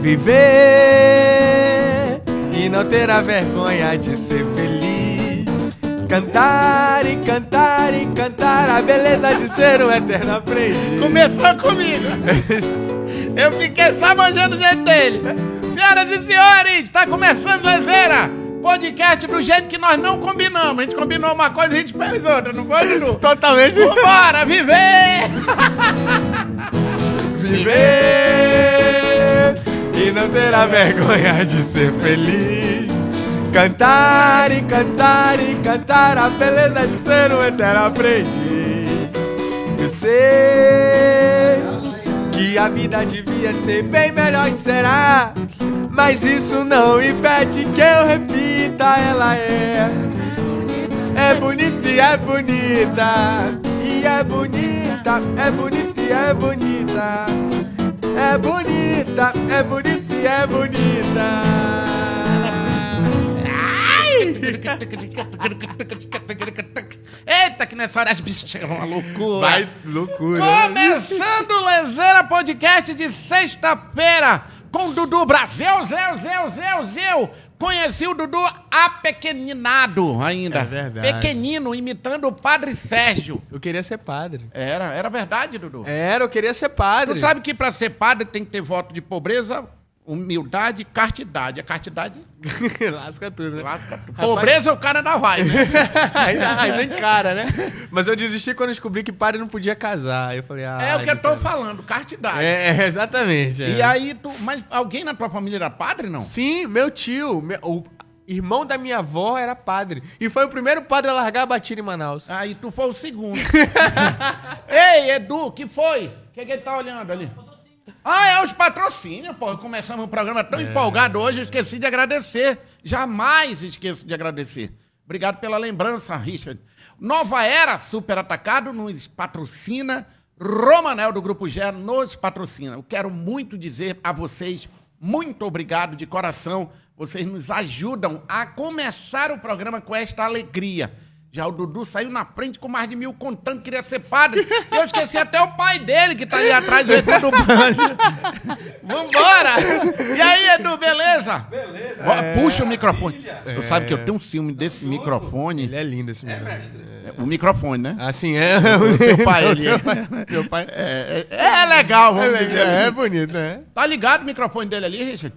Viver e não ter a vergonha de ser feliz. Cantar e cantar e cantar a beleza de ser um eterno aprendiz. Começou comigo. Eu fiquei só manjando o jeito dele. Senhoras e senhores, está começando Lezeira. Podcast do jeito que nós não combinamos. A gente combinou uma coisa e a gente fez outra, não foi, Dudu? Totalmente. Vambora, viver! Viver e não ter a vergonha de ser feliz. Cantar e cantar e cantar a beleza de ser um eterno aprendiz. Eu sei que a vida devia ser bem melhor e será. Mas isso não impede que eu repita, ela é. É bonita e é bonita. E é bonita, é bonita e é bonita. É bonita, é bonita e é bonita. Eita, que nessa hora as bichas chegam uma loucura. Vai, loucura. Começando o Lezeira Podcast de sexta-feira com Dudu Brasil, Zeu, Zeu, Zeu, Zeu. Conheci o Dudu apequeninado ainda. É verdade. Pequenino, imitando o Padre Sérgio. Eu queria ser padre. Era, era verdade, Dudu. Era, eu queria ser padre. Tu sabe que pra ser padre tem que ter voto de pobreza, humildade e castidade. A castidade Lasca tudo, né? lasca tudo. Rapaz- Pobreza o cara ainda vai, né? ainda, encara, né? Mas eu desisti quando descobri que padre não podia casar. Aí eu falei, ah. É o que eu tô então- falando, castidade. É, é, exatamente. é. E aí tu. Mas alguém na tua família era padre, não? Sim, meu tio, meu- o irmão da minha avó era padre. E foi o primeiro padre a largar a batida em Manaus. Aí tu foi o segundo. Ei, Edu, que foi? O que, que ele tá olhando ali? Ah, é os patrocínios, pô. Começamos o programa tão empolgado hoje, eu esqueci de agradecer. Jamais esqueço de agradecer. Obrigado pela lembrança, Richard. Nova Era Super Atacado nos patrocina. Romanel do Grupo G nos patrocina. Eu quero muito dizer a vocês muito obrigado de coração. Vocês nos ajudam a começar o programa com esta alegria. Já o Dudu saiu na frente com mais de mil contando que queria ser padre. E eu esqueci até o pai dele que tá ali atrás do do Banjo. Vambora! E aí, Edu, beleza? Beleza. Puxa o microfone. Tu sabe que eu tenho um ciúme desse microfone. Ele é lindo esse menino. O microfone, né? Assim, é. Teu pai, ele é. Meu pai. É, é- é legal, vamos É, dizer assim. é bonito, né? Tá ligado o microfone dele ali, Richard?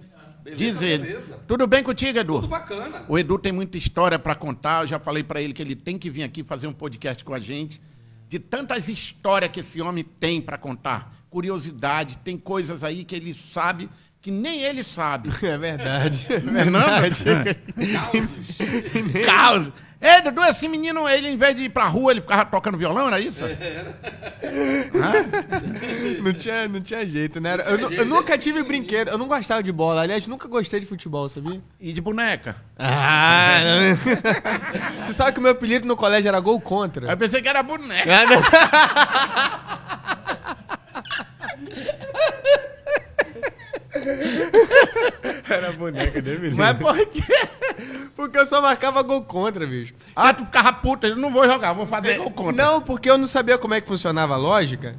Diz ele. Tudo bem contigo, Edu? Tudo bacana. O Edu tem muita história pra contar. Eu já falei pra ele que ele tem que vir aqui fazer um podcast com a gente. De tantas histórias que esse homem tem pra contar. Curiosidade, tem coisas aí que ele sabe que nem ele sabe. É verdade. É Não é não? verdade. Caos. Ei, Dudu, esse menino, ele em vez de ir pra rua, ele ficava tocando violão, era isso? Não tinha, não tinha jeito, né? Eu, nu- eu nunca tive brinquedo, eu não gostava de bola. Aliás, nunca gostei de futebol, sabia? E de boneca. Ah! tu sabe que o meu apelido no colégio era gol contra? Eu pensei que era boneca. Ah. Era boneca, né, menino? Mas por quê? Porque eu só marcava gol contra, bicho. Ah, tu ficava puta, eu não vou jogar, vou fazer gol contra. Não, porque eu não sabia como é que funcionava a lógica.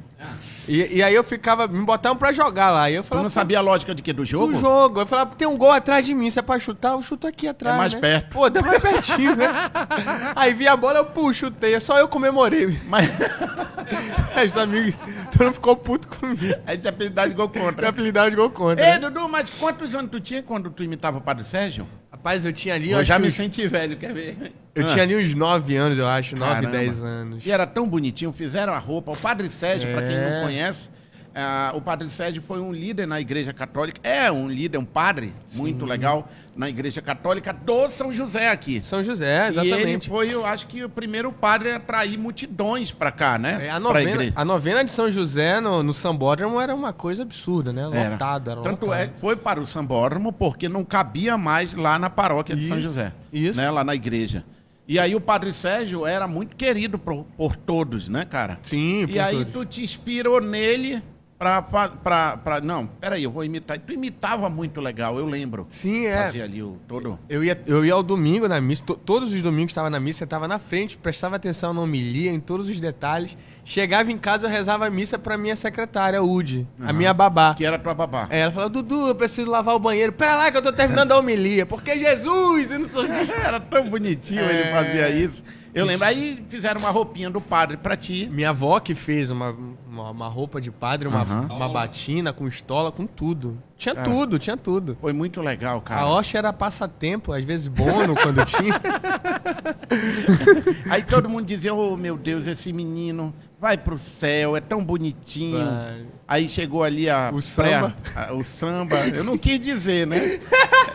E, e aí eu ficava. Me botavam pra jogar lá. E eu Tu falava. não sabia a lógica de quê? Do jogo? O jogo. Eu falava, tem um gol atrás de mim. Se é pra chutar, eu chuto aqui atrás. É mais né? perto. Pô, dá mais pertinho, né? Aí vi a bola, eu puxo, chutei. Só eu comemorei. Mas Os amigos, tu não ficou puto comigo. aí tinha apelidado de gol contra. apelidade de gol contra. Ei, né? Dudu, mas quantos anos tu tinha quando tu imitava o Padre Sérgio? Rapaz, eu tinha ali. Eu já me uns- senti velho, quer ver? Eu Ah. tinha ali uns 9 anos, eu acho. 9, Caramba. 10 anos. E era tão bonitinho, fizeram a roupa. O Padre Sérgio, pra quem É. não conhece, ah, o Padre Sérgio foi um líder na Igreja Católica. É um líder, um padre muito legal na Igreja Católica do São José aqui. São José, E ele exatamente. foi, eu acho que o primeiro padre a atrair multidões pra cá, né? É, a, novena, a novena de São José no, no Sambódromo era uma coisa absurda, né? Era. Lotado, era Tanto lotado. é que foi para o Sambódromo porque não cabia mais lá na paróquia de São José. isso. Né, lá na igreja. E aí o Padre Sérgio era muito querido por, por todos, né, cara? Sim, E por aí todos. tu te inspirou nele pra, fa- pra, pra... Não, peraí, eu vou imitar. Tu imitava muito legal, eu lembro. Sim, é. Fazia ali o todo... Eu ia, eu ia ao domingo na missa, to- todos os domingos estava na missa, sentava na frente, prestava atenção na homilia, em todos os detalhes. Chegava em casa, eu rezava a missa pra minha secretária, Udi, a minha babá. Que era tua babá. É, ela falou, Dudu, eu preciso lavar o banheiro. Pera lá que eu tô terminando a homilia, porque Jesus! E não sei. Era tão bonitinho É. ele fazia isso. Eu lembro. Aí fizeram uma roupinha do padre pra ti. Minha avó que fez uma, uma, uma roupa de padre, uma, Aham. uma batina com estola, com tudo. Tinha Cara. tudo, tinha tudo. Foi muito legal, cara. A Oxa era passatempo, às vezes bono quando tinha. Aí todo mundo dizia, oh meu Deus, esse menino vai pro céu, é tão bonitinho. Vai. Aí chegou ali a O pré- samba. a- o samba. Eu não quis dizer, né?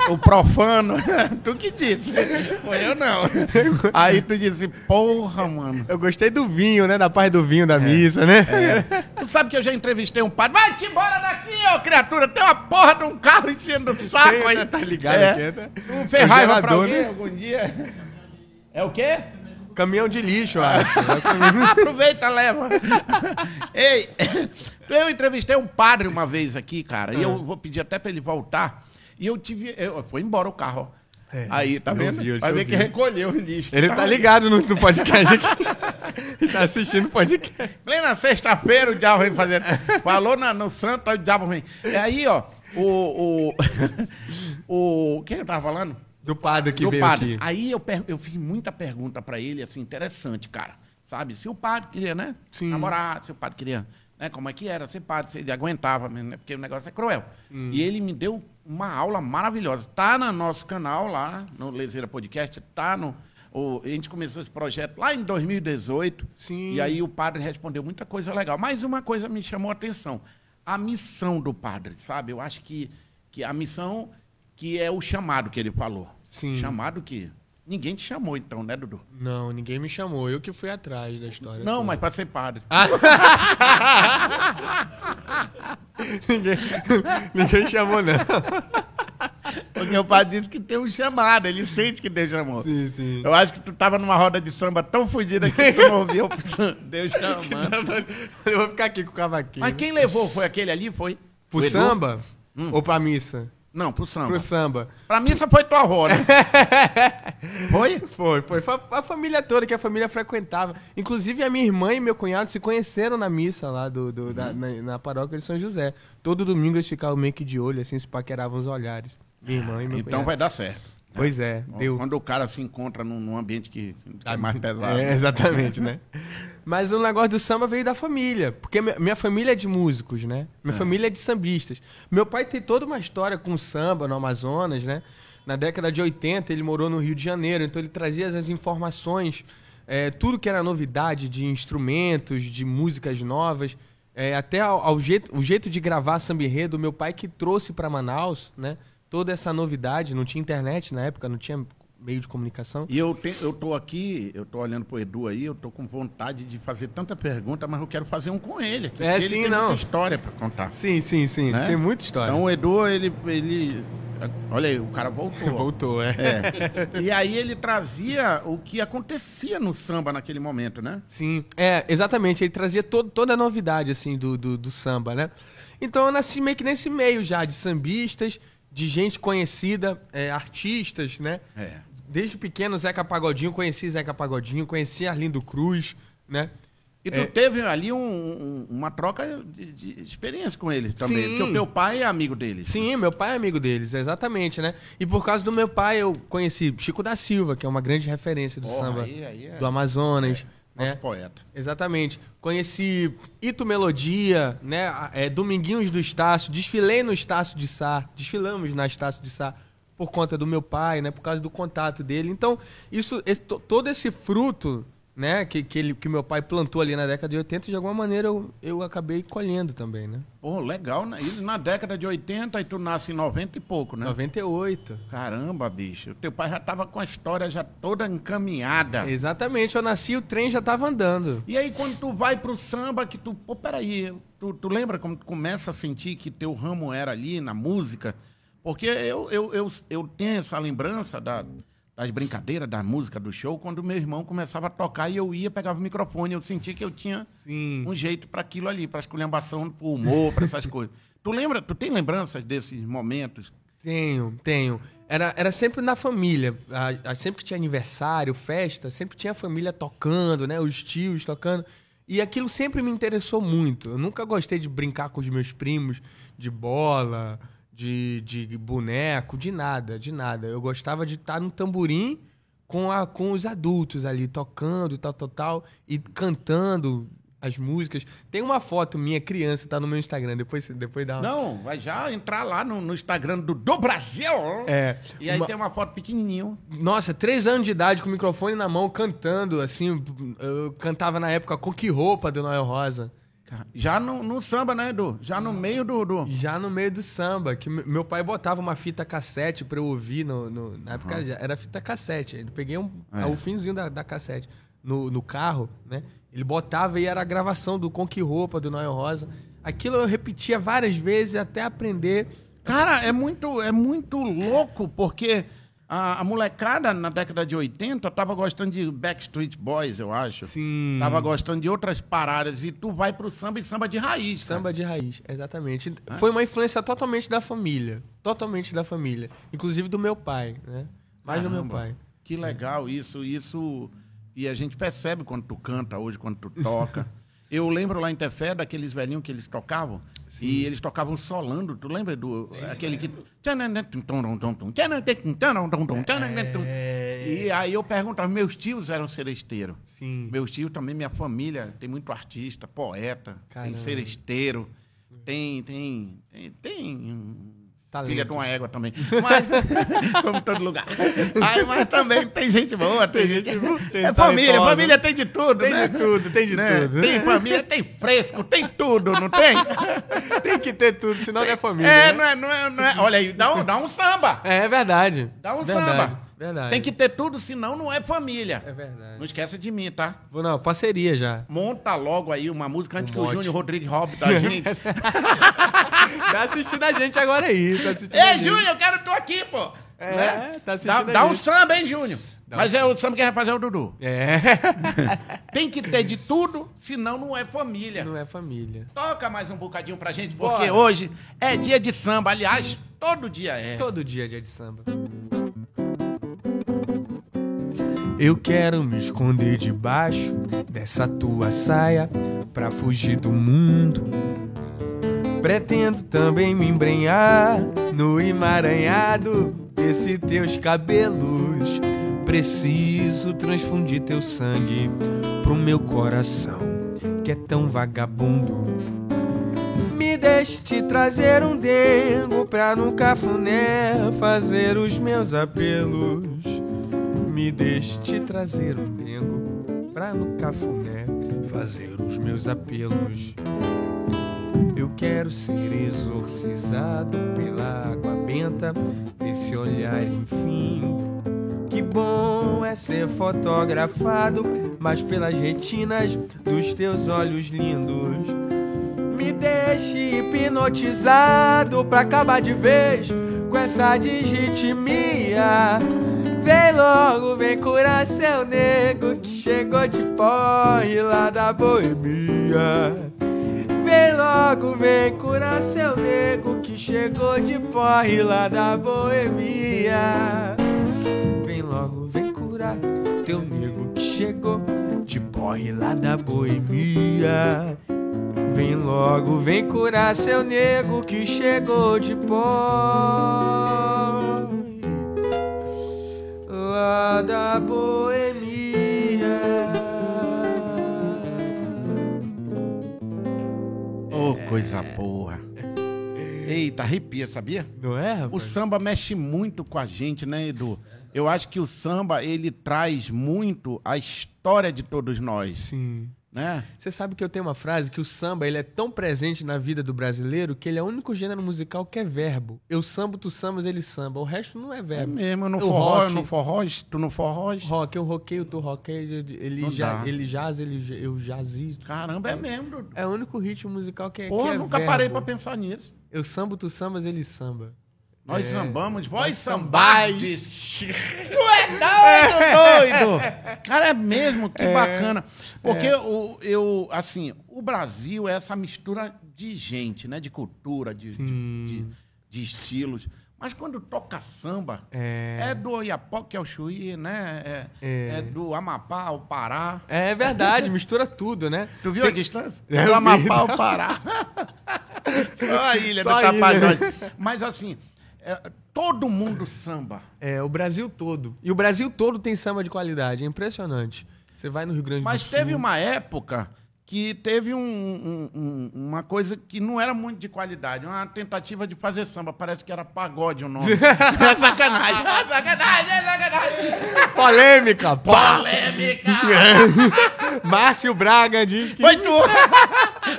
O profano. tu que disse. Foi eu não. Aí tu disse, porra, mano. Eu gostei do vinho, né? Da paz do vinho É. da missa, né? Tu sabe que eu já entrevistei um padre. Vai-te embora daqui, ô criatura. Tem uma porra de um carro enchendo o saco aí. Tá ligado É. aqui, né? Tu fez raiva pra alguém né? algum dia? É o quê? Caminhão de lixo, acho. Aproveita, leva. Ei, eu entrevistei um padre uma vez aqui, cara, e eu vou pedir até pra ele voltar. E eu tive. Eu, foi embora o carro. ó. É, Aí, tá vendo? Vai ver que recolheu o lixo. Ele tá ligado no, no podcast aqui. Ele tá assistindo o podcast. Plena sexta-feira o diabo vem fazer. Falou na- no santo, aí o diabo vem. E aí, ó, o. O. o quem eu tava falando? Do padre que do veio padre. aqui. Aí eu, eu fiz muita pergunta pra ele, assim, interessante, cara. Sabe? Se o padre queria, né? Sim. Namorar, se o padre queria. Né? Como é que era ser padre, se ele aguentava, mesmo, né? porque o negócio é cruel. E ele me deu uma aula maravilhosa. Tá no nosso canal lá, no Lezeira Podcast, tá no. o- a gente começou esse projeto lá em 2018. Sim. E aí o padre respondeu muita coisa legal. Mas uma coisa me chamou a atenção. A missão do padre, sabe? Eu acho que, que a missão que é o chamado que ele falou. Sim. Chamado que. Ninguém te chamou, então, né, Dudu? Não, ninguém me chamou. Eu que fui atrás da história. Não, toda. mas para ser padre. ninguém, ninguém chamou, não. Porque o padre disse que tem um chamado, ele sente que Deus chamou. Sim, sim. Eu acho que tu tava numa roda de samba tão fodida que tu não ouviu Deus chamando. Eu vou ficar aqui com o cavaquinho. Mas quem levou foi aquele ali? Foi? Pro samba? Ou pra missa? Não, pro samba. Pro samba. Pra missa foi tua avó, né? foi? Foi, foi. Foi a família toda que a família frequentava. Inclusive, a minha irmã e meu cunhado se conheceram na missa lá do, do- da- na, na paróquia de São José. Todo domingo eles ficavam meio que de olho, assim, se paqueravam os olhares. Minha irmã e meu Então cunhado. vai dar certo. Pois é, deu. Quando o cara se encontra num, num ambiente que é mais pesado. É, exatamente, né? Mas o negócio do samba veio da família. Porque mi- minha família é de músicos, né? Minha família é de sambistas. Meu pai tem toda uma história com samba no Amazonas, né? Na década de 80, ele morou no Rio de Janeiro, então ele trazia as informações, é, tudo que era novidade de instrumentos, de músicas novas, é, até ao, ao jeito, o jeito de gravar samba enredo, meu pai que trouxe para Manaus, né? Toda essa novidade, não tinha internet na época, não tinha meio de comunicação. E eu, te, eu tô aqui, eu tô olhando pro Edu aí, eu tô com vontade de fazer tanta pergunta, mas eu quero fazer um com ele. aqui, É, porque ele sim, tem não. muita história pra contar. Sim, sim, sim. Né? Tem muita história. Então o Edu, ele, ele. Olha aí, o cara voltou. Voltou, é. É. E aí ele trazia o que acontecia no samba naquele momento, né? Sim, é, exatamente. Ele trazia todo, toda a novidade, assim, do, do, do samba, né? Então eu nasci meio que nesse meio já, de sambistas, de gente conhecida, é, artistas, né? É. Desde pequeno, Zeca Pagodinho, conheci Zeca Pagodinho, conheci Arlindo Cruz, né? E tu teve ali um- um- uma troca de, de experiência com ele também. Sim. Porque o teu pai é amigo dele. Sim, meu pai é amigo deles, exatamente, né? E por causa do meu pai, eu conheci Chico da Silva, que é uma grande referência do samba aí- aí é- do Amazonas, Nosso né? poeta. Exatamente. Conheci Ito Melodia, né? É, Dominguinhos do Estácio, desfilei no Estácio de Sá, desfilamos na Estácio de Sá por conta do meu pai, né? Por causa do contato dele. Então, isso, esse- to- todo esse fruto, né? Que, que, ele, que meu pai plantou ali na década de 80, de alguma maneira eu, eu acabei colhendo também, né? Pô, legal, né? Isso na década de 80 e tu nasce em 90 e pouco, né? 98. Caramba, bicho. Teu pai já tava com a história já toda encaminhada. Exatamente, eu nasci o trem já tava andando. E aí, quando tu vai pro samba, que tu. Pô, peraí, tu, tu lembra como tu começa a sentir que teu ramo era ali na música? Porque eu, eu, eu, eu tenho essa lembrança da, das brincadeiras, da música, do show, quando meu irmão começava a tocar e eu ia, pegava o microfone, eu sentia que eu tinha Sim. um jeito para aquilo ali, para esculhambação, pro humor, para essas coisas. Tu lembra, tu tem lembranças desses momentos? Tenho, tenho. Era, era sempre na família. A- a- sempre que tinha aniversário, festa, sempre tinha a família tocando, né? Os tios tocando. E aquilo sempre me interessou muito. Eu nunca gostei de brincar com os meus primos, de bola, de, de boneco, de nada, de nada. Eu gostava de estar no tamborim com, a, com os adultos ali, tocando, tal, tal, tal, e cantando as músicas. Tem uma foto minha, criança, tá no meu Instagram. Depois, depois dá uma. Não, vai já entrar lá no, no Instagram do, do Brasil. É. E aí uma- tem uma foto pequenininho. Nossa, três anos de idade com o microfone na mão, cantando, assim. Eu cantava na época Coque Roupa do Noel Rosa. Já no, no samba, né, Edu? Já no meio do. do... Já no meio do samba, que me- meu pai botava uma fita cassete pra eu ouvir. No, no- na época já era fita cassete. Eu peguei um, É. o finzinho da, da cassete no, no carro, né? Ele botava e era a gravação do Conque Roupa do Noel Rosa. Aquilo eu repetia várias vezes até aprender. Cara, é muito, é muito louco, porque a, a molecada na década de 80 tava gostando de Backstreet Boys, eu acho. Sim. Tava gostando de outras paradas. E tu vai pro samba e samba de raiz. Samba de raiz, exatamente. Foi uma influência totalmente da família. Totalmente da família. Inclusive do meu pai, né? Mais do meu Caramba. pai. Que legal isso, isso. E a gente percebe quando tu canta hoje, quando tu toca. Eu lembro lá em Tefé daqueles velhinhos que eles tocavam. E eles tocavam solando. Tu lembra do. aquele que. E aí eu perguntava, meus tios eram seresteiros. Sim. Meus tios também, minha família, tem muito artista, poeta, Caramba. tem seresteiro, tem. tem, tem, tem Talentos. Filha de uma égua também. Mas, como todo lugar. Aí, mas também tem gente boa, tem, gente. tem é família, família tem de tudo, Tem né? de tudo, tem de Né? tudo. Tem família, tem fresco, tem tudo, não tem? Tem que ter tudo, senão não é família. É, né? não é, não é, não é. Olha aí, dá um, dá um samba. É, é verdade. Dá um verdade, samba. Verdade. Tem que ter tudo, senão não é família. É verdade. Não esqueça de mim, tá? Vou, não, parceria já. Monta logo aí uma música antes Um que o. Júnior Rodrigues roube da gente. Tá assistindo a gente agora aí. Tá assistindo a Ei. Júnior, eu quero tu aqui, pô. É, Né? tá assistindo Dá, dá um samba, hein, Júnior? Dá Mas um é o samba que vai fazer é o Dudu. É. Tem que ter de tudo, senão não é família. Não é família. Toca mais um bocadinho pra gente, porque Bora. hoje é dia de samba. Aliás, todo dia é. Todo dia é dia de samba. Eu quero me esconder debaixo dessa tua saia pra fugir do mundo. Pretendo também me embrenhar no emaranhado desses teus cabelos. Preciso transfundir teu sangue pro meu coração que é tão vagabundo. Me deixe te trazer um dengo pra no cafuné fazer os meus apelos. Me deixe te trazer um dengo pra no cafuné fazer os meus apelos. Eu quero ser exorcizado pela água benta desse olhar, enfim. Que bom é ser fotografado, mas pelas retinas dos teus olhos lindos. Me deixe hipnotizado pra acabar de vez com essa digitimia. Vem logo, vem curar seu nego que chegou de porre lá da boemia. Vem logo, vem curar seu nego que chegou de porre lá da boemia. Vem logo, vem curar teu nego que chegou de porre lá da boemia. Vem logo, vem curar seu nego que chegou de porre lá da boemia. Ô, coisa boa. Eita, arrepia, sabia? Não é, O rapaz? samba mexe muito com a gente, né, Edu? Eu acho que o samba, ele traz muito a história de todos nós, Sim. Né? Você sabe que eu tenho uma frase que o samba ele é tão presente na vida do brasileiro que ele é o único gênero musical que é verbo. Eu sambo, tu sambas, ele samba. O resto não é É verbo. mesmo, no O forró, rock. no forró, tu no forró. Rock, eu roqueio, tu roqueio, ele, já, ele jaz, ele, eu jazi. Caramba, é mesmo. Dudu. É o único ritmo musical que é. Porra, que é nunca verbo. parei pra pensar nisso. Eu sambo, tu sambas, ele samba. Nós É. sambamos, vós Nós sambades. tu é doido, doido. Cara, é mesmo, que bacana. Porque o, eu, assim, o Brasil é essa mistura de gente, né? De cultura, de, de, de- de estilos. Mas quando toca samba, É. é, do Oiapoque ao Chuí, né? É, É. é do Amapá ao Pará. É verdade, mistura tudo, né? Tu viu a distância? É, do. Amapá ao Pará. Só a ilha Só do Tapajós. Mas assim, é, todo mundo samba. É, o Brasil todo. E o Brasil todo tem samba de qualidade, é impressionante. Você vai no Rio Grande Mas do Sul. teve uma época que teve um- um- um- uma coisa que não era muito de qualidade, uma tentativa de fazer samba. Parece que era pagode o nome. é sacanagem. É sacanagem, é sacanagem. Polêmica! pá! Polêmica. Márcio Braga diz que. Foi tu!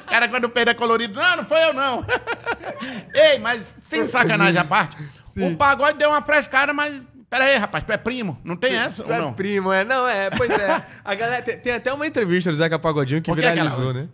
Cara, quando o peito é colorido, não, não foi eu, não. Ei, mas sem sacanagem à parte, o pagode deu uma frescada, mas. Pera aí, rapaz, tu é primo, não tem essa, Tu é não? primo, é? Não, é, pois é. A galera, tem, tem até uma entrevista do Zeca Pagodinho que Porque é viralizou, aquela- né?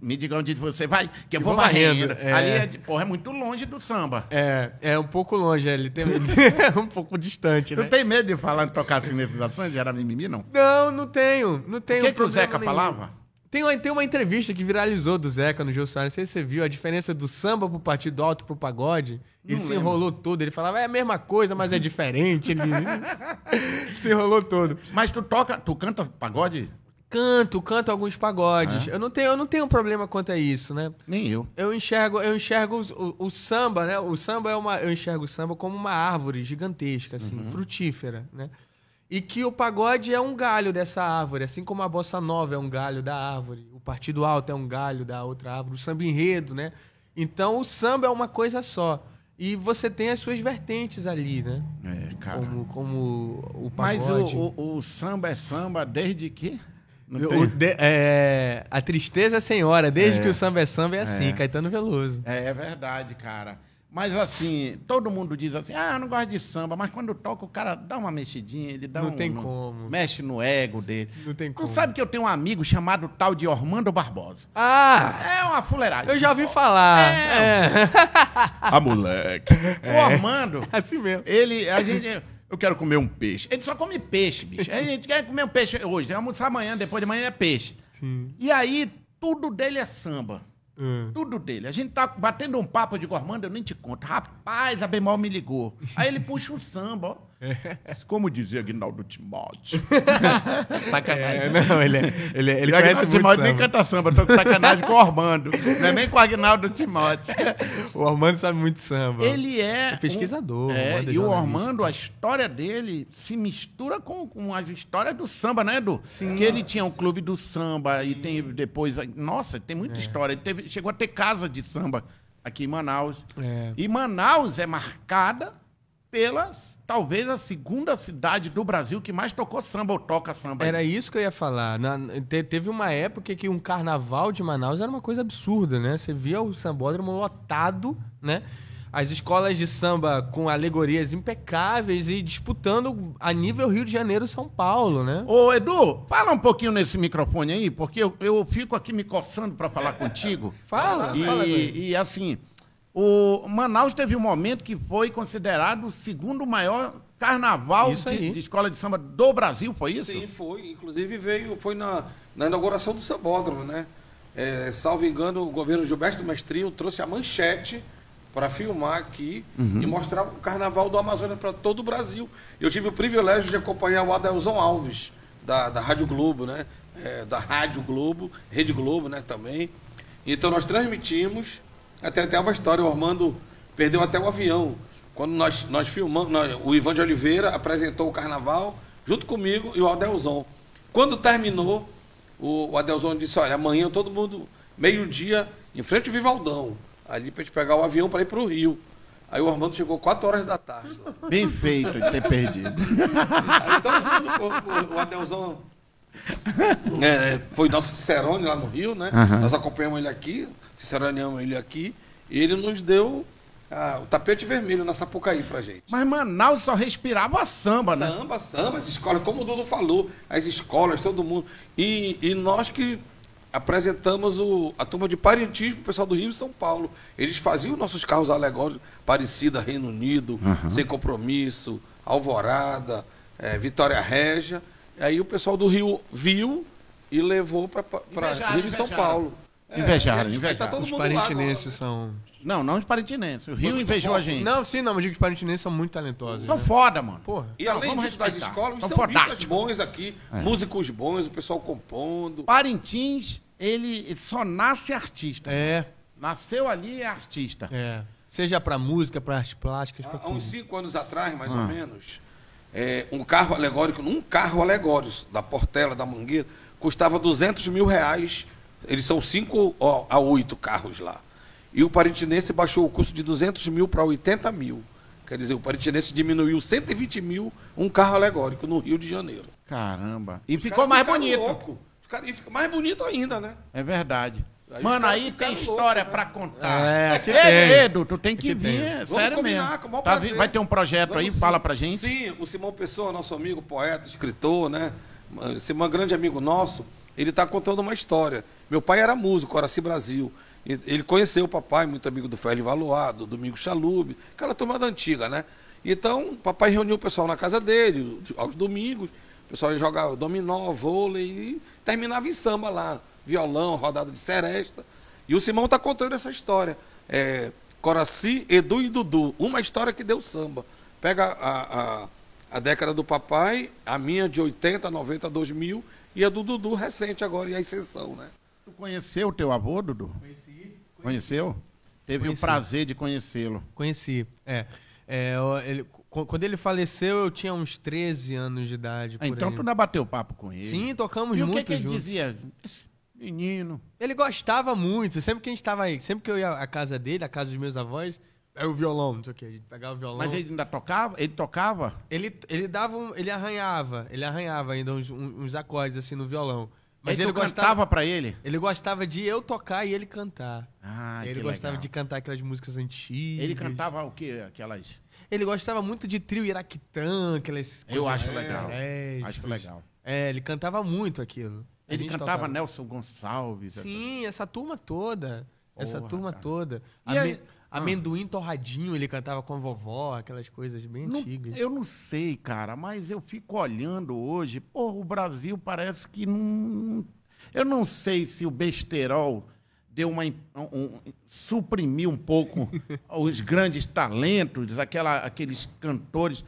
Me diga onde você vai, que eu Eu vou varrendo. é. Ali é, porra, é muito longe do samba. É, é um pouco longe, ele tem é um pouco distante, Tu né? tem medo de falar, de tocar assim nesses assuntos, gerar mimimi, não? Não, não tenho, não tenho O que, que o Zeca nenhum. falava? Tem uma, tem uma entrevista que viralizou do Zeca no Jô Soares, não sei se você viu, a diferença do samba pro partido alto pro pagode. Ele Não se lembro. enrolou todo, ele falava, é a mesma coisa, mas é diferente. Ele se enrolou todo. Mas tu toca, tu canta pagode? Canto, canto alguns pagodes. É? Eu, não tenho, eu não tenho problema quanto a isso, né? Nem eu. Eu enxergo, eu enxergo os- o, o samba, né? O samba é uma, eu enxergo o samba como uma árvore gigantesca, assim, Uhum. frutífera, né? E que o pagode é um galho dessa árvore, assim como a bossa nova é um galho da árvore, o partido alto é um galho da outra árvore, o samba enredo, né? Então o samba é uma coisa só. E você tem as suas vertentes ali, né? É, cara. Como, como o Mas pagode. o, o- o samba é samba desde que? De- é, a tristeza é senhora, desde É. que o samba é samba é assim, É. Caetano Veloso. É, é verdade, cara. Mas assim, todo mundo diz assim, ah, eu não gosto de samba, mas quando toca o cara dá uma mexidinha, ele dá Não um... tem como. Mexe no ego dele. Não tem como. sabe que eu tenho um amigo chamado tal de Ormando Barbosa. Ah! É uma fuleiragem. Eu já ouvi falar. É. É. Ah, moleque. O Ormando, Assim mesmo. ele, a gente... Eu quero comer um peixe. Ele só come peixe, bicho. A gente quer comer um peixe hoje, almoçar amanhã, depois de amanhã é peixe. Sim. E aí, tudo dele é samba. Hum. Tudo dele. A gente tá batendo um papo de Gormando, eu nem te conto. Rapaz, a Bemol me ligou. Aí ele puxa um samba, ó. Como dizia Aguinaldo Timóteo. sacanagem. É, não, ele, é- ele, é- ele conhece Aguinaldo muito Timóteo nem canta samba, tô com sacanagem com o Ormando. Não é nem com o Aguinaldo Timóteo. O Armando sabe muito samba. Ele é. É pesquisador, um- é, Ormando é e o. Ormando, a história dele se mistura com, com as histórias do samba, né, Edu? Sim. Que ele tinha um clube do samba e tem depois. Nossa, tem É. muita história. Ele teve- chegou a ter casa de samba aqui em Manaus. É. E Manaus é marcada pelas, talvez, a segunda cidade do Brasil que mais tocou samba ou toca samba. Era isso que eu ia falar. Na- te- teve uma época que um carnaval de Manaus era uma coisa absurda, né? Você via o sambódromo lotado, né? As escolas de samba com alegorias impecáveis e disputando a nível Rio de Janeiro São Paulo, né? Ô, Edu, fala um pouquinho nesse microfone aí, porque eu, eu fico aqui me coçando para falar contigo. Fala, e, fala, Goi. e assim, o Manaus teve um momento que foi considerado o segundo maior carnaval de, de escola de samba do Brasil, foi isso? Sim, foi. Inclusive veio, foi na, na inauguração do Sambódromo, né? É, salvo engano, o governo Gilberto Mestrinho trouxe a manchete para filmar aqui Uhum. e mostrar o carnaval do Amazonas para todo o Brasil. Eu tive o privilégio de acompanhar o Adelson Alves, da, da Rádio Globo, né? É, da Rádio Globo, Rede Globo, né, também. Então nós transmitimos, até até uma história, o Armando perdeu até o avião. Quando nós, nós filmamos, nós- o Ivan de Oliveira apresentou o carnaval junto comigo e o Adelson. Quando terminou, o, o Adelson disse, olha, amanhã todo mundo, meio-dia, em frente ao Vivaldão, ali para gente pegar o avião para ir para o Rio. Aí o Armando chegou 4 horas da tarde. Bem feito de ter perdido. Aí todo mundo, o, o Adelson é, foi nosso Cicerone lá no Rio, né? Aham. Nós acompanhamos ele aqui, Ciceroneamos ele aqui, e ele nos deu ah, o tapete vermelho na Sapucaí pra gente. Mas Manaus só respirava samba, né? Samba, samba, as escolas, como o Dudu falou, as escolas, todo mundo. E, e nós que apresentamos o, a turma de Parintins para o pessoal do Rio e São Paulo. Eles faziam nossos carros alegóricos, Parecida, Reino Unido, Sem Compromisso, Alvorada, eh, Vitória Régia. Aí o pessoal do Rio viu e levou para Invejaram, Rio e São invejaram. Paulo. Invejaram, e aí Tá invejaram. todo Os mundo parintinenses são. Não, não os parintinenses. O Rio muito invejou a gente. Não, sim, não, mas digo que os parintinenses são muito talentosos. São né? foda, mano. Porra. E Não, além disso, das escolas, os São sambistas fodásticos. bons aqui, músicos bons, o pessoal compondo. Parintins, ele só nasce artista. É, Nasceu ali é artista. é. Seja pra música, pra artes plásticas, pra Há uns tudo. cinco anos atrás, mais Ah. ou menos, é, um carro alegórico, um carro alegórico da Portela, da Mangueira, custava 200 mil reais. Eles são cinco ó, a oito carros lá. E o parintinense baixou o custo de 200 mil para 80 mil. Quer dizer, o parintinense diminuiu 120 mil um carro alegórico no Rio de Janeiro. Caramba. E Os ficou mais bonito. louco. Os caras- E mais bonito ainda, né? É verdade. Aí Mano, aí tem história loucos, né? pra contar. É, aqui Ei, tem. Edu, tu tem que Aqui tem. vir, é Vamos sério combinar, mesmo. com o maior Tá vai ter um projeto aí, Vamos sim. fala pra gente. Sim, o Simão Pessoa, nosso amigo, poeta, escritor, né? Esse um grande amigo nosso, ele está contando uma história. Meu pai era músico, Horaci Brasil. Ele conheceu o papai, muito amigo do Félix Valois, do Domingo Chalube, aquela turma da antiga, né? Então, o papai reuniu o pessoal na casa dele, aos domingos. O pessoal ia jogar dominó, vôlei e terminava em samba lá. Violão, rodada de seresta. E o Simão está contando essa história. É, Coraci, Edu e Dudu. Uma história que deu samba. Pega a, a, a década do papai, a minha de 80, 90, 2000 e a do Dudu recente agora, e a exceção, né? Tu conheceu o teu avô, Dudu? Conheci. Conheceu? Teve Conheci. o prazer de conhecê-lo. Conheci. É. É, ele- qu- quando ele faleceu, eu tinha uns 13 anos de idade. Ah, por então aí. tu ainda bateu papo com ele. Sim, tocamos E o muito que, que ele juntos. dizia? Menino. Ele gostava muito. Sempre que a gente tava aí, sempre que eu ia à casa dele, à casa dos meus avós, é o violão, não sei o quê. A gente pegava o violão. Mas ele ainda tocava? Ele tocava? Ele, ele dava um, ele arranhava, ele arranhava ainda uns, uns- acordes assim no violão. Mas ele tu gostava, cantava pra ele? ele gostava de eu tocar e ele cantar. Ah, ele que gostava legal. de cantar aquelas músicas antigas. Ele cantava o quê? Aquelas... Ele gostava muito de trio Iraquitã, aquelas Eu acho legal. serestas. Acho legal. É, ele cantava muito aquilo. Ele cantava tocava. Nelson Gonçalves. essa- Sim, essa turma toda. essa Porra, turma cara. toda. E Ame- aí- Ah. Amendoim torradinho, ele cantava com a vovó, aquelas coisas bem Não- antigas. eu não sei, cara, mas eu fico olhando hoje, pô, o Brasil parece que não. Eu não sei se o besterol deu uma. um- um- suprimiu um pouco os grandes talentos, aquela, aqueles cantores.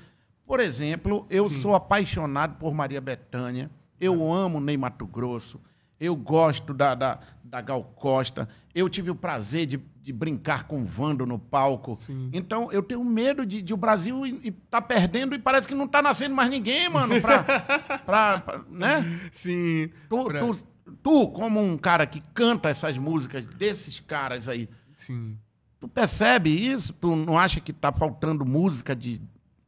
Por exemplo, eu sou apaixonado por Maria Bethânia, eu amo Ney Mato Grosso, eu gosto da, da, da Gal Costa, eu tive o prazer de, de brincar com o Vando no palco. Então, eu tenho medo de, de o Brasil estar perdendo e parece que não está nascendo mais ninguém, mano, pra, pra- pra- né? Sim. Tu, pra- tu, tu, como um cara que canta essas músicas desses caras aí, Sim. tu percebe isso? Tu não acha que tá faltando música de,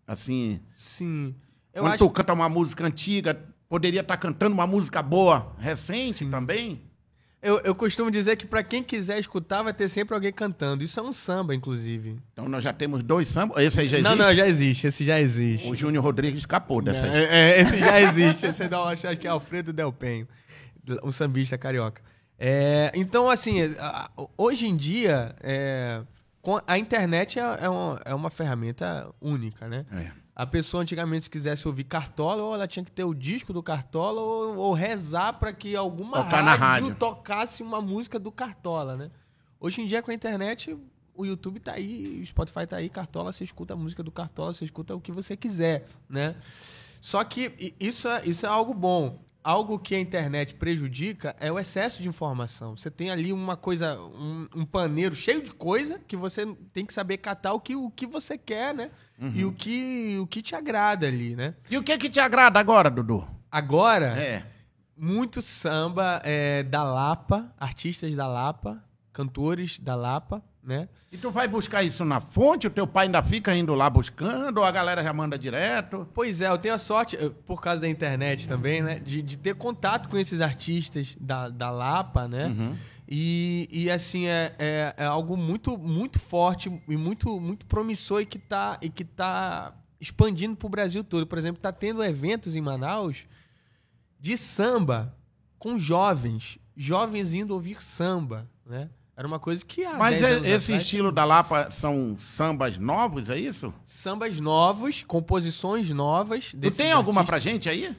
assim... Sim. Eu quando acho tu canta uma música antiga, poderia estar cantando uma música boa, recente também? Eu, eu costumo dizer que pra quem quiser escutar, vai ter sempre alguém cantando. Isso é um samba, inclusive. Então nós já temos dois sambas. Esse aí já Não, existe? não, já existe. Esse já existe. O Júnior Rodrigues escapou dessa aí. É, é, esse já existe. Esse é da, acho que é Alfredo Del Penho, um sambista carioca. É, então, assim, hoje em dia, é, a internet é, é uma, é uma ferramenta única, né? É. A pessoa antigamente, se quisesse ouvir Cartola, ou ela tinha que ter o disco do Cartola, ou, ou rezar para que alguma Tocar rádio, rádio. tocasse uma música do Cartola, né? Hoje em dia, com a internet, o YouTube tá aí, o Spotify tá aí, Cartola, você escuta a música do Cartola, você escuta o que você quiser, né? Só que isso é, isso é algo bom. Algo que a internet prejudica é o excesso de informação. Você tem ali uma coisa, um, um paneiro cheio de coisa que você tem que saber catar o que, o que você quer, né? E o que, o que te agrada ali, né? E o que que te agrada agora, Dudu? Agora, É. muito samba é, da Lapa, artistas da Lapa, cantores da Lapa, né? E tu vai buscar isso na fonte? O teu pai ainda fica indo lá buscando? Ou a galera já manda direto? Pois é, eu tenho a sorte, eh, por causa da internet também, né? De, de ter contato com esses artistas da, da Lapa, né? Uhum. E, e assim, é, é, é algo muito, muito forte e muito, muito promissor e que tá, e que tá expandindo pro Brasil todo. Por exemplo, tá tendo eventos em Manaus de samba com jovens. jovens indo ouvir samba, né? Era uma coisa que há Mas 10 é- esse atrás, estilo da Lapa são sambas novos, é isso? Sambas novos, composições novas. Tu tem alguma pra gente aí?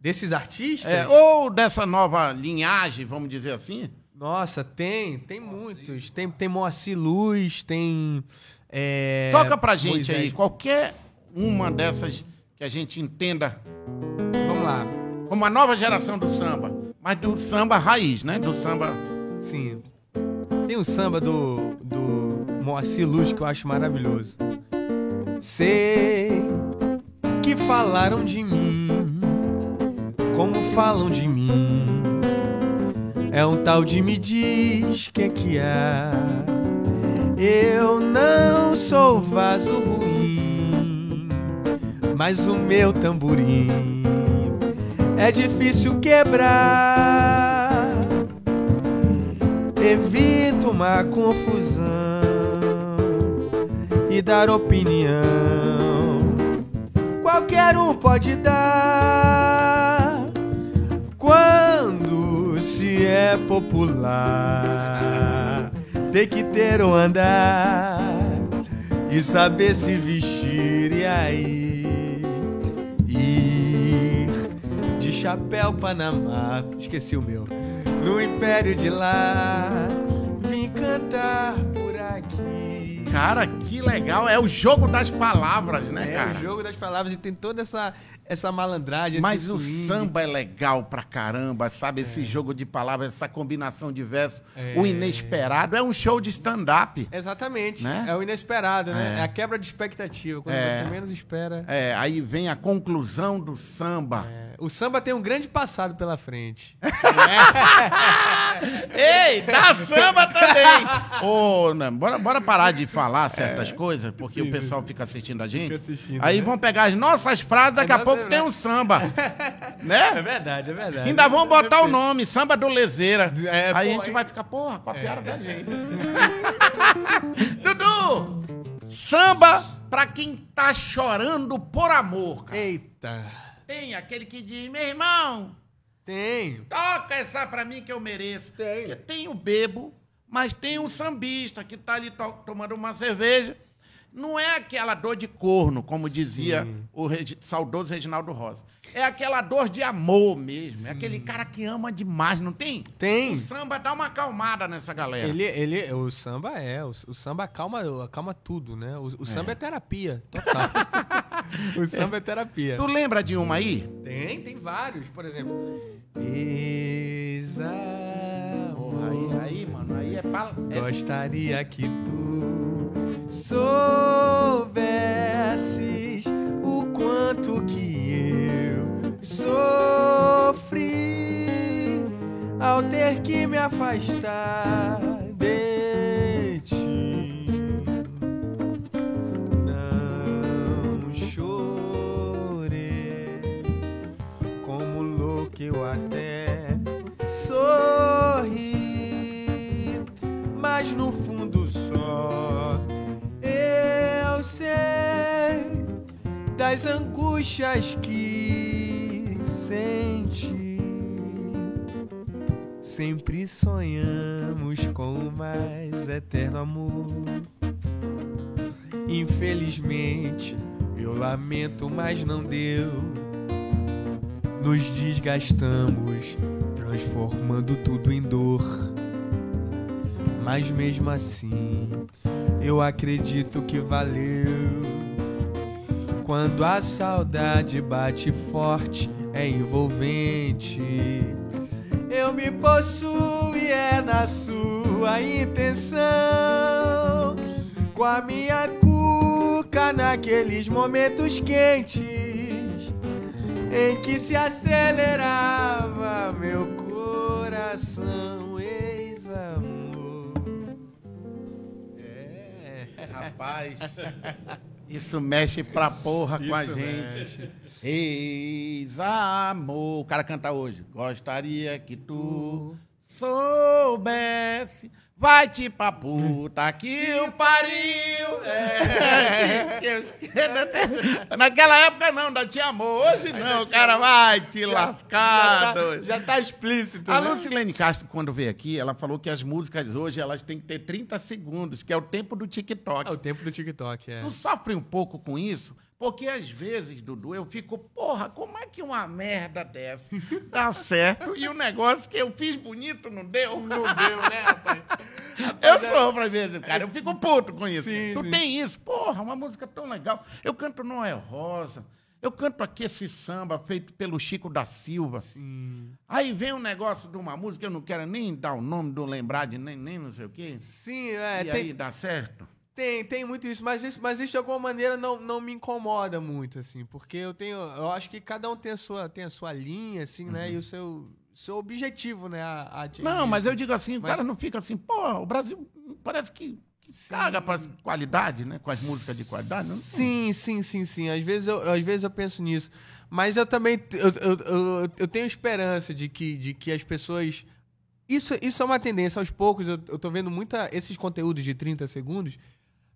Desses artistas? É, ou dessa nova linhagem, vamos dizer assim? Nossa, tem, tem muitos. Tem, tem Moacir Luz, tem. é, Toca pra gente Moisés. aí, qualquer uma dessas que a gente entenda Vamos lá. como a nova geração do samba. Mas do samba raiz, né? Do samba. Sim. Tem um samba do, do Moacir Luz que eu acho maravilhoso. Sei que falaram de mim, como falam de mim. É um tal de me diz que é que há. Eu não sou vaso ruim, mas o meu tamborim é difícil quebrar. Evito uma confusão e dar opinião. Qualquer um pode dar quando se é popular. Tem que ter um andar e saber se vestir e aí ir de chapéu Panamá. Esqueci o meu. No império de lá, vim cantar por aqui. Cara, que legal. É o jogo das palavras, né, É cara? o jogo das palavras e tem toda essa, essa malandragem. Mas o swing. samba é legal pra caramba, sabe? Esse jogo de palavras, essa combinação de versos, É. o inesperado. É um show de stand-up. Exatamente. Né? É o inesperado, né? É. É, a quebra de expectativa. Quando É. você menos espera. É, aí vem a conclusão do samba. É. O samba tem um grande passado pela frente. Ei, dá samba também! Ô, né, bora, bora parar de falar certas coisas, porque o pessoal fica assistindo a gente. É. Fica assistindo, aí né? vão pegar as nossas pradas, daqui a pouco é tem um samba. né? verdade, é verdade. Ainda vão botar o nome, samba do Lezeira. É, aí a pô, gente hein? vai ficar, porra, copiaram da gente. Dudu! Samba pra quem tá chorando por amor, cara. Eita. Tem aquele que diz, meu irmão, Tenho. toca essa pra mim que eu mereço. Tem. Porque tem o bebo, mas tem um sambista que tá ali to- tomando uma cerveja. Não é aquela dor de corno, como dizia Sim. o Regi- saudoso Reginaldo Rosa. É aquela dor de amor mesmo. É aquele cara que ama demais, não tem? Tem. O samba dá uma acalmada nessa galera. Ele, ele, o samba é, o, o samba acalma, acalma tudo, né? O, o samba é terapia, total. o samba é terapia. Tu lembra de uma aí? Tem, tem vários, por exemplo. Exa. Aí, aí, mano, aí é, pal... é Gostaria que tu soubesses o quanto que eu sofri ao ter que me afastar de das angústias que senti. Sempre sonhamos com o mais eterno amor. Infelizmente, eu lamento, mas não deu. Nos desgastamos, transformando tudo em dor. Mas mesmo assim, eu acredito que valeu. Quando a saudade bate forte, é envolvente. Eu me possuo e é na sua intenção. Com a minha cuca naqueles momentos quentes em que se acelerava meu coração, ex-amor. É. Rapaz, isso mexe pra porra com a gente. mexe. Ex-amor. O cara canta hoje. Gostaria que tu soubesse. Vai te pra puta que o pariu. É. Diz que Deus. Naquela época não, ainda tinha amor. Hoje não, o cara vai te lascar. doido. Já tá explícito. A né? Lucilene Castro, quando veio aqui, ela falou que as músicas hoje elas têm que ter 30 segundos, que é o tempo do TikTok. É o tempo do TikTok, é. Tu sofre um pouco com isso? Porque às vezes, Dudu, eu fico, porra, como é que uma merda dessa dá certo e o negócio que eu fiz bonito não deu? Não deu, né, rapaz? Eu sofro às vezes, cara. Eu fico puto com isso. Sim, tu sim. tem isso? Porra, uma música tão legal. Eu canto Noel Rosa. Eu canto aqui esse samba feito pelo Chico da Silva. Sim. Aí vem um negócio de uma música, eu não quero nem dar o nome, não lembrar de nem, nem não sei o quê. Sim, é. e tem, aí dá certo? Tem, tem muito isso, mas isso, mas isso de alguma maneira não, não me incomoda muito, assim, porque eu tenho, eu acho que cada um tem a sua, tem a sua linha, assim, né, e o seu, seu objetivo, né, a, a Não, mas assim. eu digo assim, o Mas- cara não fica assim, pô, o Brasil parece que, caga pra qualidade, né? Com as músicas de qualidade. Não? Sim, sim, sim, sim. Às vezes eu, às vezes eu penso nisso. Mas eu também eu, eu, eu, eu tenho esperança de que, de que as pessoas. Isso, isso é uma tendência. Aos poucos, eu, eu tô vendo muita. Esses conteúdos de 30 segundos.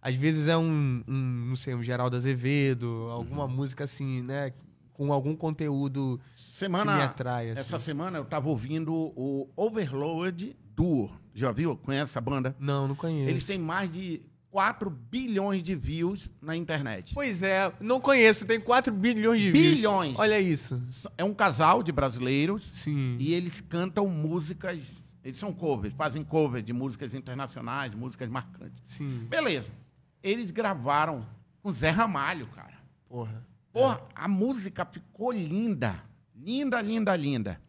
Às vezes é um, um não sei, um Geraldo Azevedo, alguma música assim, né? Com algum conteúdo Semana, que me atrai. Assim. essa semana eu tava ouvindo o Overload Duo. Já viu? Conhece essa banda? Não, não conheço. Eles têm mais de 4 bilhões de views na internet. Pois é, não conheço. Tem 4 bilhões de views. Bilhões! Olha isso. É um casal de brasileiros Sim. e eles cantam músicas. Eles são covers, fazem covers de músicas internacionais, músicas marcantes. Sim. Beleza. Eles gravaram com Zé Ramalho, cara. Porra. Porra, a música ficou linda. Linda, linda, linda.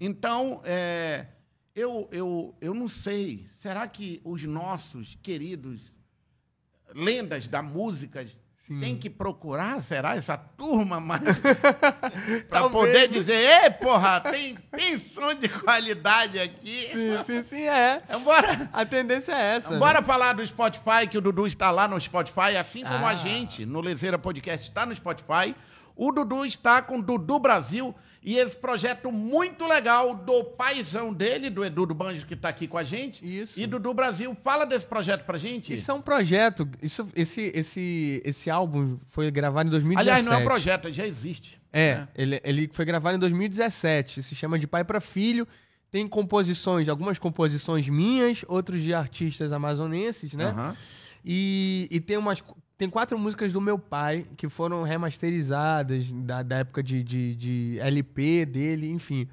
Então, é, eu, eu, eu não sei. Será que os nossos queridos lendas da música Sim. têm que procurar, será, essa turma mais. para poder dizer, ei, porra, tem, tem som de qualidade aqui. Sim, sim, sim, é. Bora, A tendência é essa. né? Bora falar do Spotify, que o Dudu está lá no Spotify, assim como Ah. a gente, no Lezeira Podcast, está no Spotify. O Dudu está com o Dudu Brasil e esse projeto muito legal do paizão dele, do Edu do Banjo, que está aqui com a gente. Isso. E Dudu Brasil. Fala desse projeto pra gente. Isso é um projeto. Isso, esse, esse, esse álbum foi gravado em 2017. Aliás, não é um projeto, já existe. É, né? ele, ele foi gravado em 2017. Se chama De Pai para Filho. Tem composições, algumas composições minhas, outros de artistas amazonenses, né? Aham. E, e tem umas. Tem quatro músicas do meu pai que foram remasterizadas da, da época de, de, de LP dele, enfim.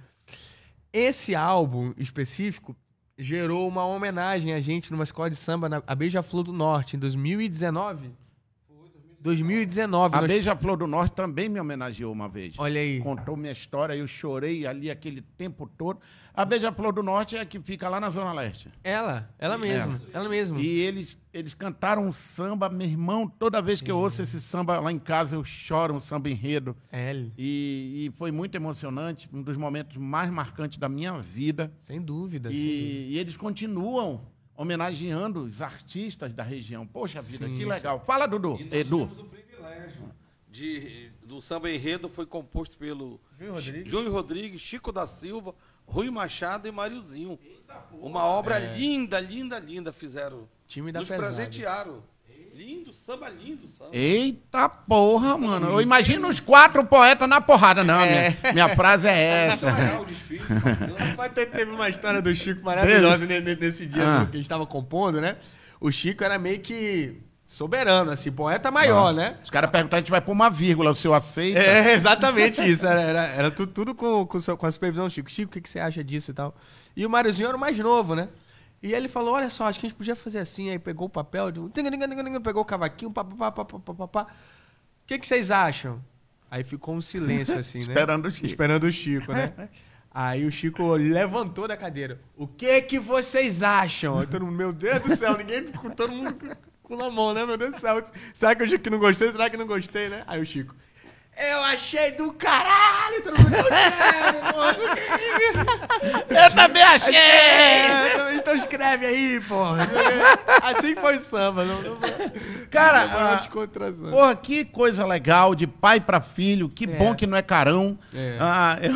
Esse álbum específico gerou uma homenagem a gente numa escola de samba, na, a Beija-Flor do Norte, em 2019. 2019. A nós- Beija-Flor do Norte também me homenageou uma vez. Olha aí. Contou minha história, eu chorei ali aquele tempo todo. A Beija-Flor do Norte é a que fica lá na Zona Leste. Ela, ela mesma, ela mesma. E eles, eles cantaram um samba, meu irmão, toda vez que eu ouço esse samba lá em casa, eu choro um samba enredo. L, E, e foi muito emocionante, um dos momentos mais marcantes da minha vida. sem dúvida. sem dúvida. E, e eles continuam homenageando os artistas da região. Poxa vida, Sim, que sim. legal. Fala, Dudu. E nós Edu. tivemos o privilégio de, do samba enredo foi composto pelo Júnior Rodrigues. Júnior Rodrigues, Chico da Silva, Rui Machado e Máriozinho. Uma obra linda, linda, linda fizeram. Time da Nos pesada. presentearam. Lindo, samba lindo, samba. Eita porra, mano. Eu imagino os quatro poetas na porrada. Não, minha, minha frase é essa. Mas te- teve uma história do Chico maravilhosa ne- ne- nesse dia Ah. que a gente tava compondo, né? O Chico era meio que soberano, assim, poeta maior, né? Os caras perguntaram, a gente vai pôr uma vírgula, o senhor aceita? É, exatamente isso. Era, era, era tu- tudo, com, com, seu- com a supervisão do Chico. Chico, o que, que você acha disso e tal? E o Máriozinho era o mais novo, né? E ele falou: Olha só, acho que a gente podia fazer assim. Aí pegou o papel, pegou o cavaquinho, pá, pá, pá, pá, pá, pá, pá. O que, que vocês acham? Aí ficou um silêncio assim, né? Esperando o Chico. Esperando o Chico, né? Aí o Chico levantou da cadeira. O que que vocês acham? Aí todo mundo, meu Deus do céu, ninguém, todo mundo com- na mão, né? Meu Deus do céu. Será que o Chico não gostei? Será que não gostei, né? Aí o Chico, Eu achei do caralho! Todo mundo escreve, pô. Eu também achei! É, então escreve aí, pô. Assim foi o samba. Não, não, Cara, não, não, ah. Porra, que coisa legal, de pai pra filho, que bom que não é carão. É. Ah, é,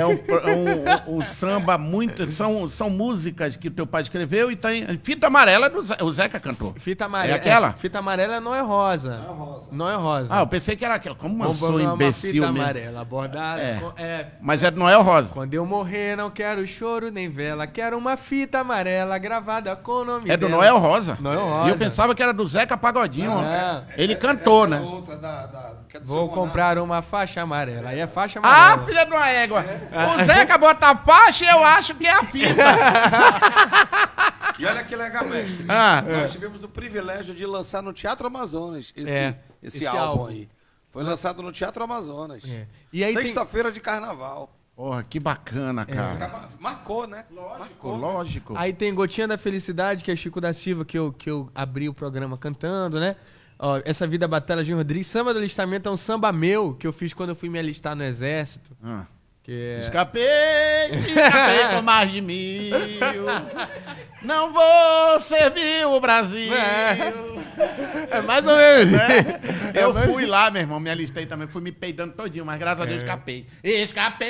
é um, é um- um samba muito. São, são músicas que o teu pai escreveu e tem. Fita amarela do Ze- o Zeca cantou. Fita amarela. É aquela? fita amarela não é rosa. Não é rosa. Não é rosa. Ah, eu pensei que era aquela. Como eu sou imbecil fita mesmo. amarela É. com- é. Mas é do Noel Rosa. Quando eu morrer, não quero choro nem vela. Quero uma fita amarela gravada com o nome É do dela. Noel Rosa. Noel E Rosa. eu pensava que era do Zeca Pagodinho. É. Ele cantou, né? Outra da, da, que é do Vou comprar uma faixa amarela. Aí é faixa Ah, amarela. filha de uma égua. O Zeca bota a faixa e eu acho que é a fita. E olha que legal, mestre. Ah. Nós tivemos o privilégio de lançar no Teatro Amazonas esse, É, esse, esse álbum, álbum. aí. Foi lançado no Teatro Amazonas. É. E aí tem- Sexta-feira de carnaval. Porra, que bacana, cara. Marcou, né? Lógico, lógico. Aí tem Gotinha da Felicidade, que é Chico da Silva, que eu, que eu abri o programa cantando, né? Ó, Essa Vida Batalha de Rodrigues. Samba do Alistamento é um samba meu, que eu fiz quando eu fui me alistar no Exército. Ah. Que é... Escapei, escapei com mais de mil. Não vou servir o Brasil. É mais ou menos. Eu É mais- fui lá, meu irmão, me alistei também, fui me peidando todinho, mas graças a Deus escapei. Escapei,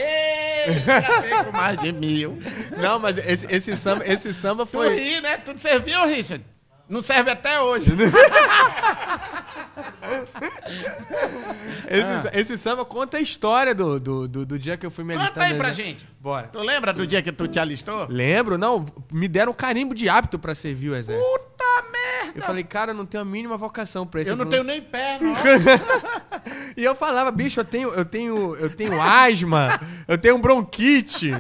escapei com mais de mil. Não, mas esse, esse samba, esse samba Tu foi... ri, né? Tu serviu, Richard? Não serve até hoje. Esse, esse samba conta a história do, do, do, do dia que eu fui me alistar Conta aí pra gente. Bora. Tu lembra do dia que tu te alistou? Lembro, não, me deram um carimbo de hábito pra servir o exército. Puta merda! Eu falei, cara, eu não tenho a mínima vocação pra isso. Eu não Ele tenho nem perna. ó. E eu falava, bicho, eu tenho, eu tenho, eu tenho asma, eu tenho bronquite.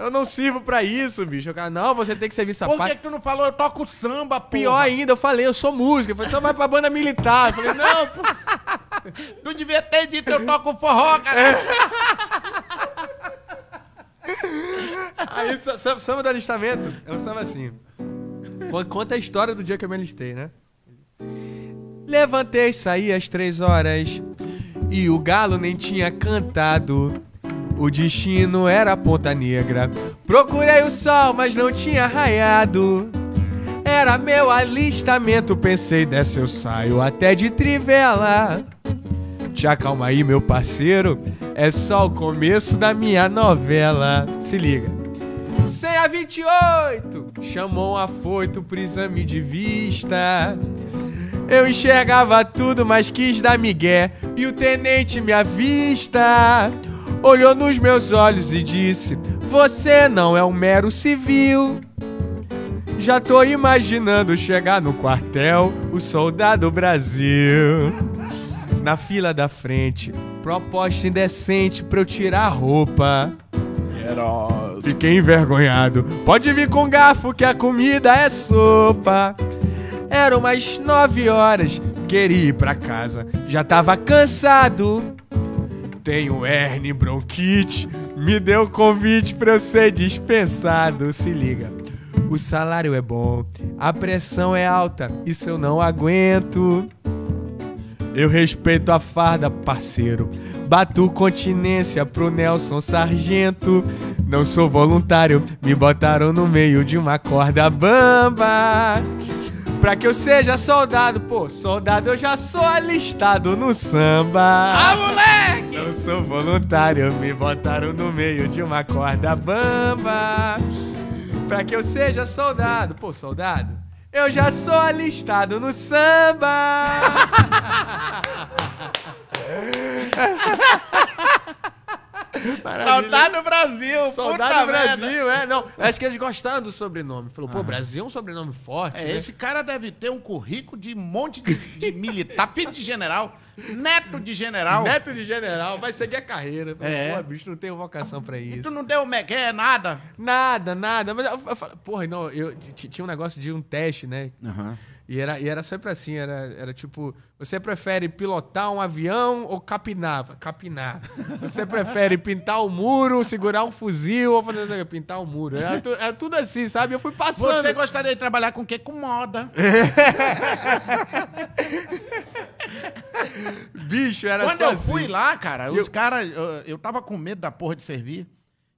Eu não sirvo pra isso, bicho. O cara, não, você tem que servir Por que, sapato. que tu não falou? Eu toco samba, porra. Pior ainda, eu falei, eu sou músico. Eu falei, então vai pra banda militar. Eu falei, não, pô. Tu devia ter dito, eu toco forró, cara. Aí, sa- sa- samba do alistamento é um samba assim. Con- Conta a história do dia que eu me alistei, né? Levantei, saí às três horas e o galo nem tinha cantado. O destino era Ponta Negra. Procurei o sol, mas não tinha raiado. Era meu alistamento, pensei, dessa eu saio até de trivela. Te acalma aí, meu parceiro. É só o começo da minha novela. Se liga. Sem a 28, chamou um afoito pro exame de vista. Eu enxergava tudo, mas quis dar migué. E o tenente me avista. Olhou nos meus olhos e disse: Você não é um mero civil. Já tô imaginando chegar no quartel, o soldado Brasil. Na fila da frente, proposta indecente pra eu tirar a roupa. Fiquei envergonhado. Pode vir com garfo que a comida é sopa. Eram umas nove horas, queria ir pra casa. Já tava cansado. Tenho hernia bronquite. Me deu convite pra eu ser dispensado. Se liga. O salário é bom, a pressão é alta, isso eu não aguento. Eu respeito a farda, parceiro. Bato continência pro Nelson Sargento. Não sou voluntário, me botaram no meio de uma corda bamba. Pra que eu seja soldado, pô, soldado eu já sou alistado no samba. Ah, moleque! Não sou voluntário, me botaram no meio de uma corda bamba. Pra que eu seja soldado, pô, soldado, eu já sou alistado no samba. Soldado Brasil, Soldado puta do merda. Brasil, é, não. Acho que eles gostaram do sobrenome. Falou, pô, Brasil é um sobrenome forte. É, né? esse cara deve ter um currículo de um monte de, de militar, filho de general, neto de general. Neto de general, vai seguir a carreira. É. Pô, bicho, não tenho vocação pra E isso. tu não deu mequé, nada. Nada, nada. Mas eu, eu porra, não, eu tinha um negócio de um teste, né? E era, e era sempre assim, era, era tipo, você prefere pilotar um avião ou capinar? Capinar. Você prefere pintar o muro, segurar um fuzil ou fazer assim, pintar o muro? Era, tu- era tudo assim, sabe? Eu fui passando. Você gostaria de trabalhar com o quê? Com moda. Bicho, era Quando só eu fui lá, cara, E os eu- caras. Eu, eu tava com medo da porra de servir.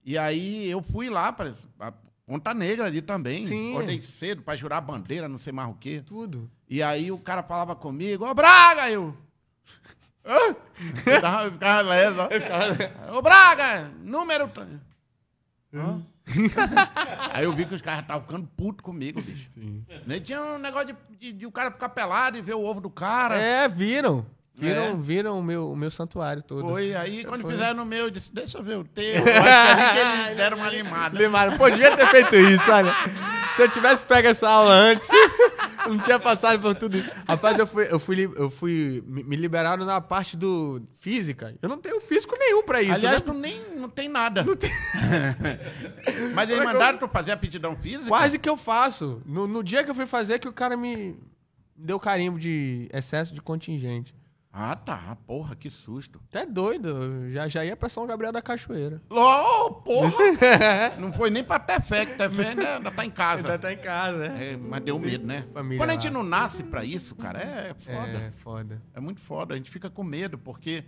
E aí eu fui lá pra a Ponta Negra ali também. Sim. Acordei cedo pra jurar bandeira, não sei mais o quê. Tudo. E aí o cara falava comigo, ô Braga, eu. Hã? Eu ficava leso, ó. Ô Braga, número. Hã? aí eu vi que os caras estavam ficando putos comigo, bicho. Nem tinha um negócio de, de- de o cara ficar pelado e ver o ovo do cara. É, viram. Viram, É. viram o, meu, o meu santuário todo. Foi, aí quando Foi. fizeram no meu, eu disse, deixa eu ver o teu. Eu acho que ali que eles deram uma limada. Limaram. Pô, devia ter feito isso, olha. Se eu tivesse pego essa aula antes, não tinha passado por tudo isso. Rapaz, eu fui, eu fui, eu fui me liberaram na parte do física. Eu não tenho físico nenhum pra isso, Aliás, né? tu nem não tem nada. Mas eles mandaram tu fazer a aptidão física? Quase que eu faço. No, no dia que eu fui fazer, que o cara me deu carimbo de excesso de contingente. Ah, tá. Porra, que susto. Até doido. Já, já ia pra São Gabriel da Cachoeira. Lô, porra! não foi nem pra Tefé, que Tefé ainda, ainda tá em casa. tá em casa, É, mas deu medo, né? Família Quando a gente lá. não nasce pra isso, cara, é foda. É, foda. É muito foda. A gente fica com medo, porque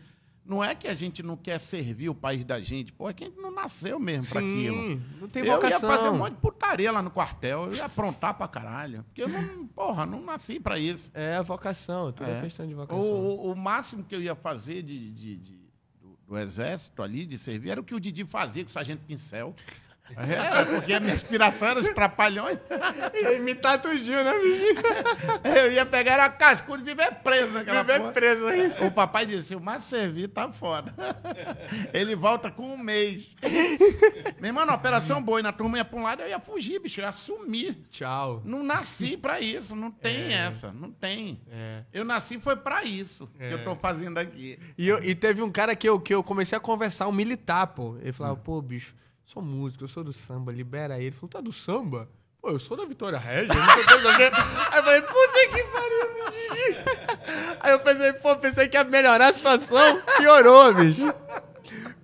não é que a gente não quer servir o país da gente, pô, é que a gente não nasceu mesmo pra aquilo. Não tem eu vocação. ia fazer um monte de putaria lá no quartel, eu ia aprontar pra caralho. Porque eu não, porra, não nasci pra isso. É a vocação, tudo é, É. questão de O, vocação. o- o máximo que eu ia fazer de, de- de- do, do exército ali, de servir, era o que o Didi fazia com o Sargento Pincel. Era, porque a minha inspiração era os trapalhões. Imitar tudinho, né, bichinho? Eu ia pegar era cascudo e viver preso naquela Viver porra. preso aí. O papai disse, o mais servir tá foda. Ele volta com um mês. Meu irmão, na operação boi, na turma ia pra um lado, eu ia fugir, bicho, eu ia sumir. Tchau. Não nasci pra isso, não tem essa, não tem. É. Eu nasci foi pra isso É. que eu tô fazendo aqui. E, eu- e teve um cara que eu, que eu comecei a conversar, um militar, pô. Ele falava, pô, bicho, sou músico, eu sou do samba, libera aí. Ele falou, tá do samba? Pô, eu sou da Vitória Regia, não sei o que. Aí eu falei, puta que pariu. Aí eu pensei, pô, pensei que ia melhorar a situação. Piorou, bicho.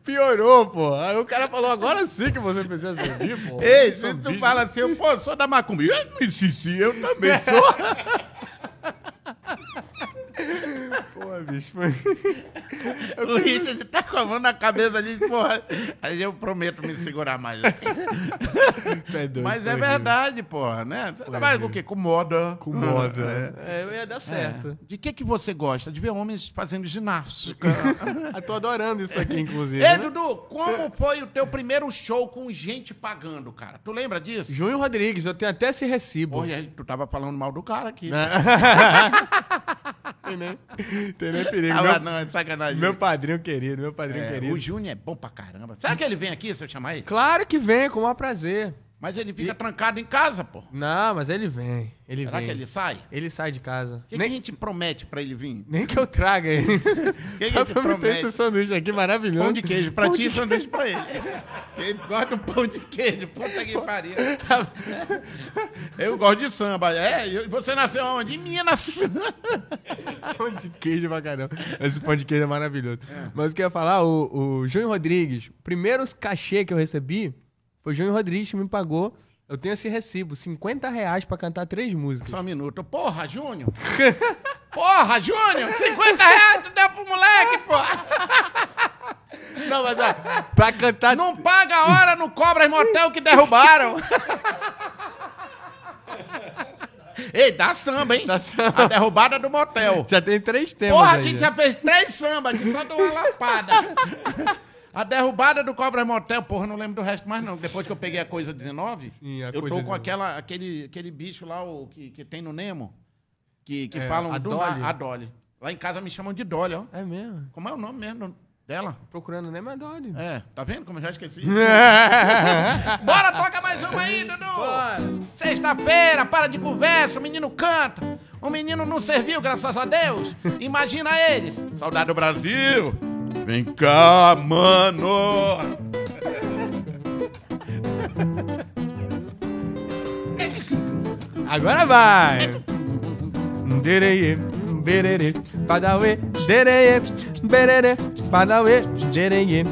Piorou, pô. Aí o cara falou, agora sim que você precisa servir, pô. Ei, Sou se tu bicho. fala assim, eu, pô, sou da macumba. Eu, sim, sim, eu também sou. Pô, bicho, foi... o Richard tá com a mão na cabeça ali, porra. Aí eu prometo me segurar mais. É doido, Mas é verdade, porra, né? Você trabalha com o quê? Com moda. Com moda. É, ia dar certo. De que que você gosta? De ver homens fazendo ginástica. Eu tô adorando isso aqui, inclusive. Ei, né? Dudu, como foi o teu primeiro show com gente pagando, cara? Tu lembra disso? Júnior Rodrigues, eu tenho até esse recibo. Porra, tu tava falando mal do cara aqui. Tem nem, tem nem perigo. Tava, Meu, não, é sacanagem. meu padrinho querido, meu padrinho É, querido. o Júnior é bom pra caramba. Será que ele vem aqui se eu chamar ele? Claro que vem, com o maior prazer. Mas ele fica trancado em casa, pô. Não, mas ele vem. Ele Será vem. que ele sai? Ele sai de casa. O que, que nem, a gente promete pra ele vir? nem que eu traga ele. que Só promete? esse sanduíche aqui maravilhoso. Pão de queijo pra Pão ti e sanduíche pra ele. Ele gosta do pão de queijo, puta que pariu. Eu gosto de samba. É, e você nasceu onde? Em Minas. Pão de queijo pra caramba. Esse pão de queijo é maravilhoso. Mas o que eu ia falar, o, o Júnior Rodrigues, o primeiro cachê que eu recebi foi o Júnior Rodrigues que me pagou. Eu tenho esse recibo, 50 reais pra cantar três músicas. Só um minuto. Porra, Júnior. Porra, Júnior. 50 reais tu deu pro moleque, porra. Não, mas ó, pra cantar. Não paga a hora no Cobras Motel que derrubaram. Ei, dá samba, hein? Dá samba. A derrubada do motel. Já tem três temas. Porra, a gente né? já fez três sambas só deu uma lapada. A derrubada do Cobra Motel, porra, não lembro do resto mais não. Depois que eu peguei a coisa 19, Sim, a eu coisa tô com 19. aquela, aquele, aquele bicho lá o, que, que tem no Nemo, que, que É, falam a do Dolly. a Dolly. Lá em casa me chamam de Dolly, ó. É mesmo. Como é o nome mesmo dela? Procurando nem mais Dolly. É, tá vendo como eu já esqueci? Bora, toca mais uma aí, Dudu! Sexta-feira, para de conversa, o menino canta. O menino não serviu, graças a Deus. Imagina eles. Saudade do Brasil. Vem cá, mano. Agora vai! Dereye, berere, padauê, dereye, berere, padauê, dereye,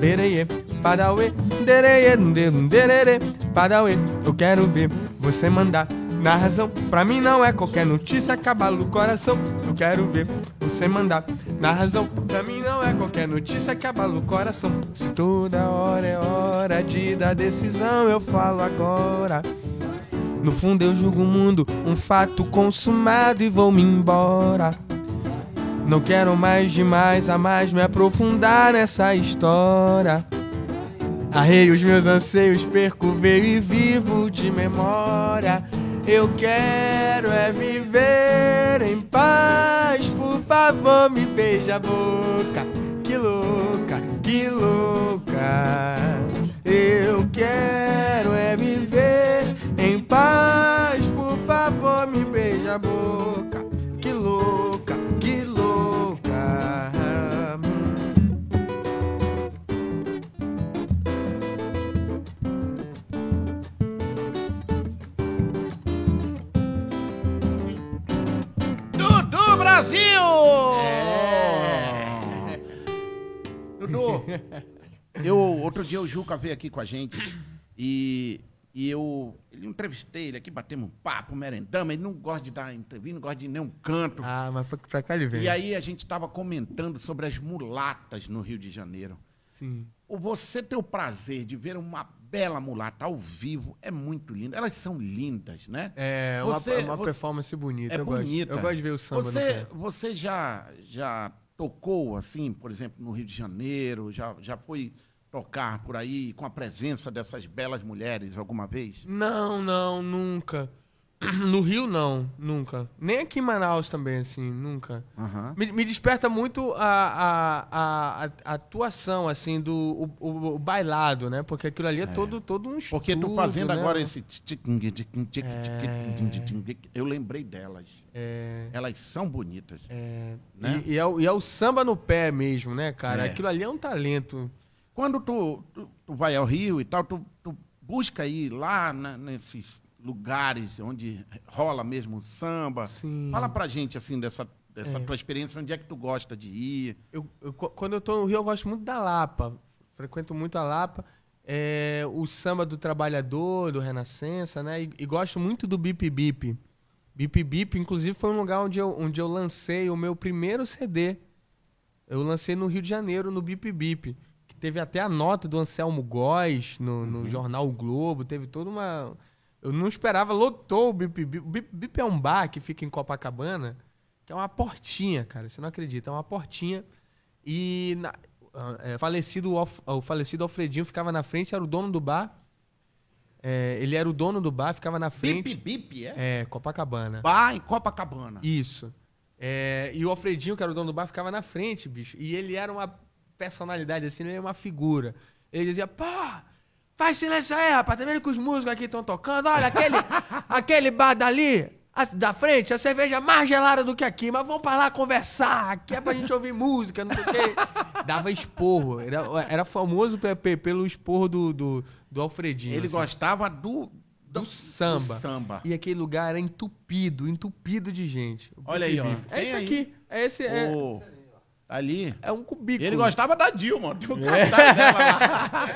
bereye, padauê, dereye, derere, padauê. Eu quero ver você mandar Na razão, pra mim não é qualquer notícia acaba o coração. Eu quero ver você mandar. Na razão, pra mim não é qualquer notícia acaba o coração. Se toda hora é hora de dar decisão, eu falo agora. No fundo eu julgo o mundo, um fato consumado e vou me embora. Não quero mais demais a mais me aprofundar nessa história. Arrei os meus anseios, perco, veio e vivo de memória. Eu quero é viver em paz, por favor, me beija a boca. Que louca, que louca. Eu quero é viver em paz, por favor, me beija a boca. Que louca, Brasil! É. Dudu, eu, outro dia o Juca veio aqui com a gente e, e eu ele entrevistei ele aqui, batemos um papo, merendamos, ele não gosta de dar entrevista, não gosta de nenhum canto. Ah, mas pra, pra cá ele vem. E aí a gente estava comentando sobre as mulatas no Rio de Janeiro. Sim. O Você ter o prazer de ver uma bela mulata ao vivo é muito linda. Elas são lindas, né? É uma, Você- uma você- performance bonita. É eu bonita. Gosto. Eu gosto de ver o samba Você, você já, já tocou, assim, por exemplo, no Rio de Janeiro? Já, já foi tocar por aí com a presença dessas belas mulheres alguma vez? Não, não, nunca. No Rio, não, nunca. Nem aqui em Manaus também, assim, nunca. Aham. Me, me desperta muito a, a, a, a- atuação, assim, do o, o- o bailado, né? Porque aquilo ali é, todo, todo um estudo, Porque tu fazendo né? agora esse... tiquim, Eu lembrei delas. É, Elas são bonitas. é, Né? e, e é o, e é o samba no pé mesmo, né, cara? É. Aquilo ali é um talento. Quando tu, tu, tu vai ao Rio e tal, tu, tu busca ir lá na- nesses lugares onde rola mesmo samba. Sim. Fala pra gente, assim, dessa, dessa É. tua experiência, onde é que tu gosta de ir? Eu, eu- qu- quando eu tô no Rio, eu gosto muito da Lapa. Frequento muito a Lapa. É, o samba do trabalhador, do Renascença, né? E, e gosto muito do Bip Bip. Bip Bip, inclusive, foi um lugar onde eu, onde eu lancei o meu primeiro CD. Eu lancei no Rio de Janeiro, no Bip Bip. Que teve até a nota do Anselmo Góes no, no jornal o Globo. Teve toda uma. Eu não esperava, lotou o Bip Bip. O Bip Bip é um bar que fica em Copacabana, que é uma portinha, cara. Você não acredita, é uma portinha. E na- ah, é, falecido, Alf- o falecido Alfredinho ficava na frente, era o dono do bar. É, ele era o dono do bar, ficava na Bip, frente. bip, é? É, Copacabana. Bar em Copacabana. Isso. É, e o Alfredinho, que era o dono do bar, ficava na frente, bicho. E ele era uma personalidade assim, ele era uma figura. Ele dizia, pô, faz silêncio aí, rapaz, tá vendo que os músicos aqui estão tocando? Olha, aquele, aquele bar dali, a- da frente, a cerveja é mais gelada do que aqui, mas vamos pra lá conversar, aqui é pra gente ouvir música, não sei o quê. Dava esporro, era, era famoso pe- pe- pelo esporro do, do, do Alfredinho. Ele assim. gostava do, do samba. do samba. E aquele lugar era entupido, entupido de gente. Olha aí, ó. É isso aí. aqui. É esse. É, Ô, ali. é um cubículo. Ele gostava da Dilma. Tem um cartaz dela lá.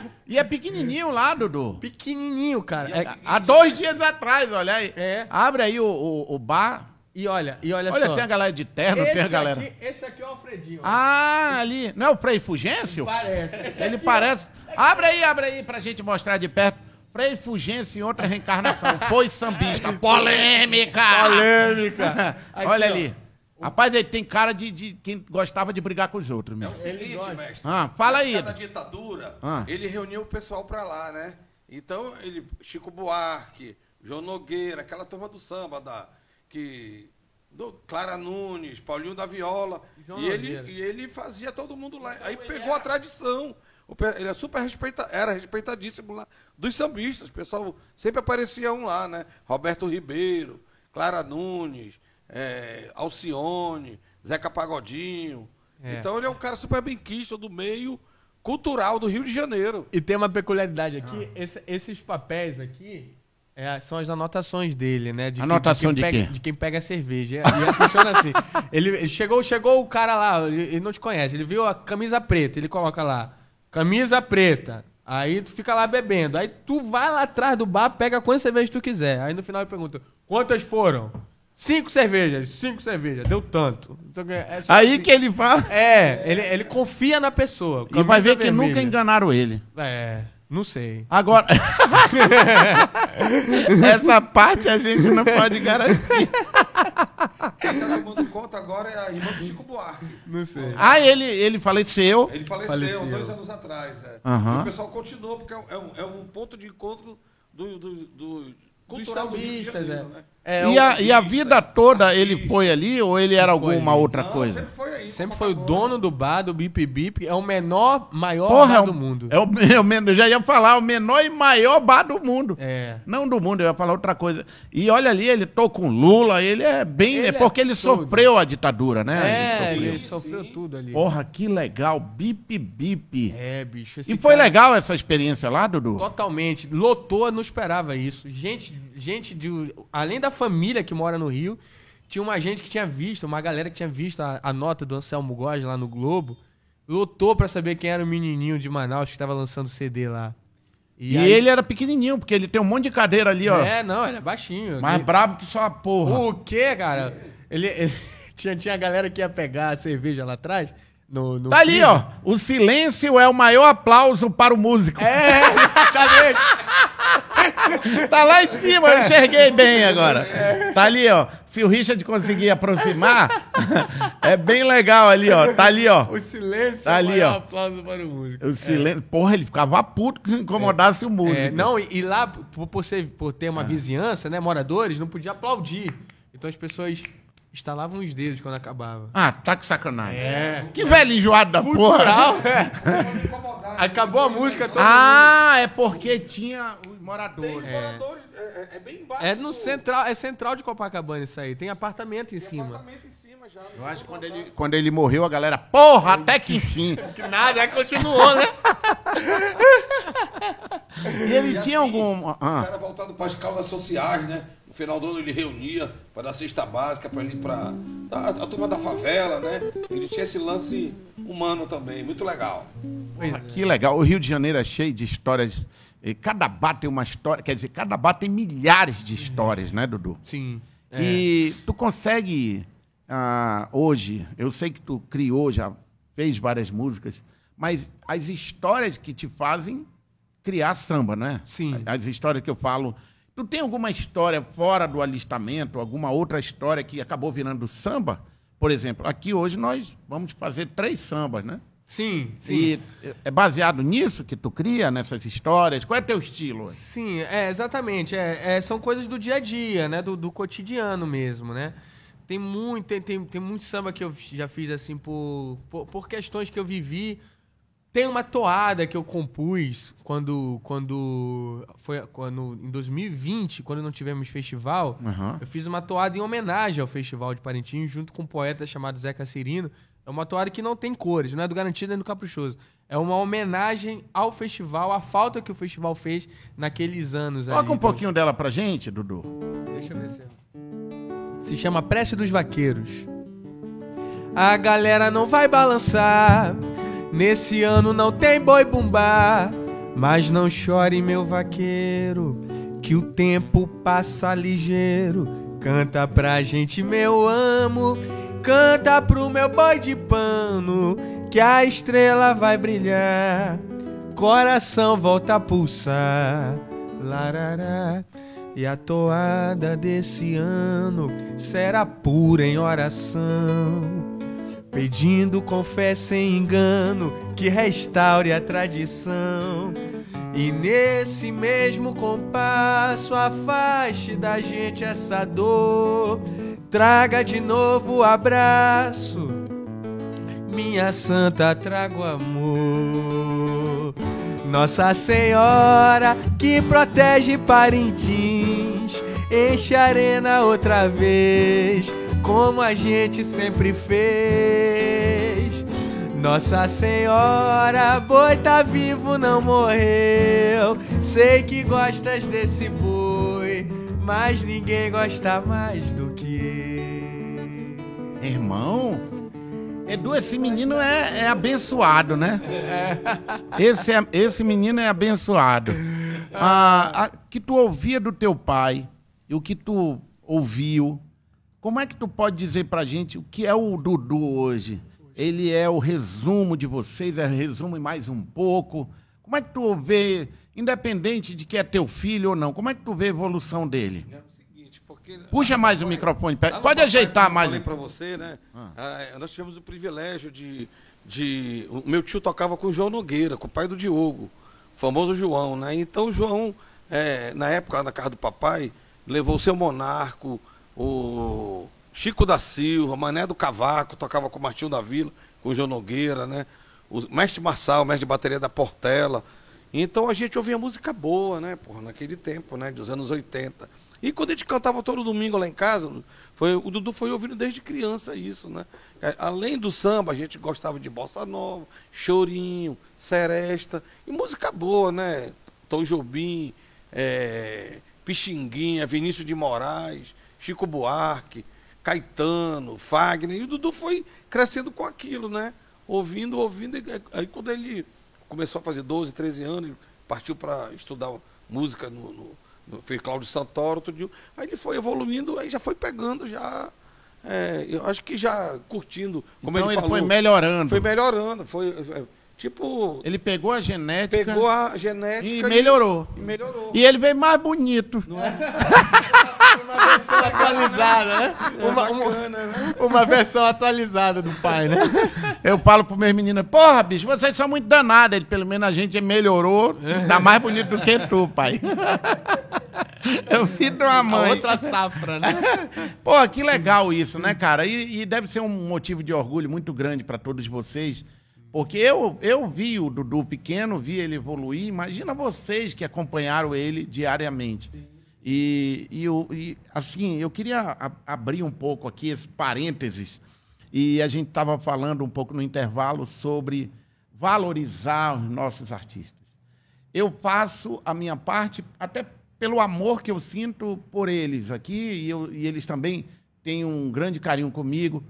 e é pequenininho lá, Dudu. Pequenininho, cara. É- Há dois dias atrás, olha aí. É. Abre aí o, o, o bar. e olha, e olha, Olha, só. tem a galera de terno, esse tem a galera. Aqui, esse aqui é o Alfredinho. Ah, ali. Não é o Frei Fugêncio? Parece. Esse Ele parece. Abre aí, abre aí pra gente mostrar de perto. Frei Fugêncio em outra reencarnação. Foi sambista. Polêmica! Polêmica. Aqui, Olha ó. Rapaz, ele tem cara de, de quem gostava de brigar com os outros, meu. É o seguinte, mestre. Ah, fala aí. Na época da ditadura, Ah. ele reuniu o pessoal pra lá, né? Então, ele, Chico Buarque, João Nogueira, aquela turma do samba, da, que, do Clara Nunes, Paulinho da Viola. João E ele, Nogueira. e ele fazia todo mundo lá. Aí pegou a tradição. O pe- Ele é super respeita, era respeitadíssimo lá dos sambistas. O pessoal sempre aparecia um lá, né? Roberto Ribeiro, Clara Nunes, é, Alcione, Zeca Pagodinho. É. Então ele é um cara super bem quisto do meio cultural do Rio de Janeiro. E tem uma peculiaridade aqui. Ah. esse- esses papéis aqui é, são as anotações dele, né? De, Anotação de quem pega, quê? De quem pega a cerveja. E, funciona assim. Ele, chegou, chegou o cara lá, ele, ele não te conhece. Ele viu a camisa preta, ele coloca lá, camisa preta. Aí tu fica lá bebendo. Aí tu vai lá atrás do bar, pega quantas cervejas tu quiser. Aí no final ele pergunta: quantas foram? Cinco cervejas, cinco cervejas, deu tanto. Então, é só Aí que ele fala. É, ele, ele confia na pessoa. E vai ver que nunca enganaram ele. É, não sei. Agora. Essa parte a gente não pode garantir. Quem tá tomando conta agora é a irmã do Chico Buarque. Não sei. Ah, ele, ele faleceu. Ele faleceu, Faleceu. dois anos atrás. É. E o pessoal continuou, porque é um, é um- é um ponto de encontro do, do, do cultural do Rio de Janeiro, é. né? É, E a, e a vida toda ele foi ali ou ele era alguma ali. outra Não, coisa? sempre foi aí. Sempre foi o dono do bar, do Bip Bip. É o menor, maior Porra, bar é do mundo. É o, é o eu já ia falar, o menor e maior bar do mundo. É. Não do mundo, eu ia falar outra coisa. E olha ali, ele tô com Lula, ele é bem. Ele é é porque ele tudo. sofreu a ditadura, né? É, Ele ele sofreu. sofreu tudo ali. Porra, que legal. Bip, bip. É, bicho. esse e foi cara- legal essa experiência lá, Dudu? Totalmente. Lotou, não esperava isso. Gente, gente de. Além da família que mora no Rio, tinha uma gente que tinha visto, uma galera que tinha visto a, a nota do Anselmo Góes lá no Globo. Lotou pra saber quem era o menininho de Manaus que tava lançando CD lá. E, aí- ele era pequenininho, porque ele tem um monte de cadeira ali, ó. É, não, ele é baixinho. Mais Ele- brabo que só a porra. O quê, cara? Ele, ele- tinha, tinha a galera que ia pegar a cerveja lá atrás. No, no Tá ali, freezer. ó. O silêncio é o maior aplauso para o músico. É, exatamente. Tá lá em cima, eu enxerguei bem agora. Tá ali, ó. Se o Richard conseguir aproximar, é bem legal ali, ó. Tá ali, ó. O silêncio Tá é o ali, maior ó. aplauso para o músico. O silêncio. Porra, ele ficava puto que se incomodasse o músico. É, não, e, e lá, por, por ser, por ter uma vizinhança, né, moradores, não podia aplaudir. Então as pessoas estalavam os dedos quando acabava. Ah, tá que sacanagem. É. Que velho enjoado da porra. Cultural, é. Acabou a música toda. Ah, é porque tinha os moradores. Tem moradores, é, é- é bem embaixo. É no central, é central de Copacabana isso aí. Tem apartamento em tem cima. apartamento em cima já. Eu acho que quando ele, quando ele morreu, a galera, porra, até que enfim. Que nada, aí continuou, né? E ele E tinha assim, algum. O Ah, cara voltado para as causas sociais, né? No final do ano ele reunia para dar cesta básica para ele para a, a turma da favela, né? Ele tinha esse lance humano também, muito legal. Porra, é. que legal. O Rio de Janeiro é cheio de histórias. E cada bar tem uma história. Quer dizer, cada bar tem milhares de histórias, né, Dudu? Sim. É. E tu consegue ah, hoje, eu sei que tu criou, já fez várias músicas, mas as histórias que te fazem criar samba, né? Sim. As histórias que eu falo. Tu tem alguma história fora do alistamento, alguma outra história que acabou virando samba? Por exemplo, aqui hoje nós vamos fazer três sambas, né? Sim, sim. E é baseado nisso que tu cria, nessas histórias? Qual é teu estilo? Sim, é, exatamente. É, é, são coisas do dia a dia, né? Do, do cotidiano mesmo, né? Tem muito, tem, tem, tem muito samba que eu já fiz assim por, por, por questões que eu vivi. Tem uma toada que eu compus quando, quando foi quando em 2020, quando não tivemos festival, Aham. eu fiz uma toada em homenagem ao Festival de Parintins, junto com um poeta chamado Zeca Cirino. É uma toada que não tem cores, não é do Garantido nem do Caprichoso. É uma homenagem ao festival, à falta que o festival fez naqueles anos ali. Toca um Então, pouquinho dela pra gente, Dudu. Deixa eu ver se... Se chama Prece dos Vaqueiros. A galera não vai balançar. Nesse ano não tem boi bumbá. Mas não chore, meu vaqueiro, que o tempo passa ligeiro. Canta pra gente, meu amo. Canta pro meu boi de pano, que a estrela vai brilhar. Coração volta a pulsar. Larará. E a toada desse ano será pura em oração. Pedindo com fé sem engano que restaure a tradição. E nesse mesmo compasso afaste da gente essa dor. Traga de novo o abraço. Minha santa, trago amor. Nossa Senhora que protege Parintins, enche a arena outra vez, como a gente sempre fez. Nossa Senhora, boi tá vivo, não morreu. Sei que gostas desse boi, mas ninguém gosta mais do que eu. Irmão, Edu, esse menino é, é abençoado, né? Esse, é, esse menino é abençoado. Ah, a, que tu ouvia do teu pai e o que tu ouviu, como é que tu pode dizer pra gente o que é o Dudu hoje? Ele é o resumo de vocês, é o resumo e mais um pouco. Como é que tu vê, independente de que é teu filho ou não, como é que tu vê a evolução dele? É o seguinte, porque... Puxa mais o microfone, pode Papai, ajeitar como eu mais. falei para você, né? Ah, nós tivemos o privilégio de, de. O meu tio tocava com o João Nogueira, com o pai do Diogo, o famoso João, né? Então o João, é, na época, na casa do papai, levou o seu Monarco, o Chico da Silva, Mané do Cavaco, tocava com o Martinho da Vila, com o João Nogueira, né? O mestre Marçal, mestre de bateria da Portela. Então a gente ouvia música boa, né, porra, naquele tempo, né, dos anos 80. E quando a gente cantava todo domingo lá em casa, foi, o Dudu foi ouvindo desde criança isso, né? É, Além do samba, a gente gostava de bossa nova, chorinho, seresta e música boa, né? Tom Jobim, é, Pixinguinha, Vinícius de Moraes, Chico Buarque, Caetano, Fagner. E o Dudu foi crescendo com aquilo, né? Ouvindo, ouvindo. e Aí quando ele começou a fazer 12, 13 anos, ele partiu para estudar música no, no, no fez Cláudio Santoro, tudo. Aí ele foi evoluindo, aí já foi pegando, já. é, eu acho que já curtindo. Como então ele, ele, falou, foi melhorando. foi melhorando. Foi é, tipo. Ele pegou a genética Pegou a genética e melhorou. E, melhorou. E ele veio mais bonito. Uma versão atualizada, né? Uma, uma, Bacana, né? uma versão atualizada do pai, né? Eu falo pro meus meninos, porra, bicho, vocês são muito danados. Ele, pelo menos a gente melhorou, tá mais bonito do que tu, pai. Eu de uma A mãe. outra safra, né? Pô, que legal isso, né, cara? E, e deve ser um motivo de orgulho muito grande para todos vocês. Porque eu, eu vi o Dudu pequeno, vi ele evoluir. Imagina vocês que acompanharam ele diariamente. E, e, o- e, assim, eu queria a- abrir um pouco aqui esse parênteses. E a gente estava falando um pouco no intervalo sobre valorizar os nossos artistas eu faço a minha parte até pelo amor que eu sinto por eles aqui e, eu- e eles também têm um grande carinho comigo.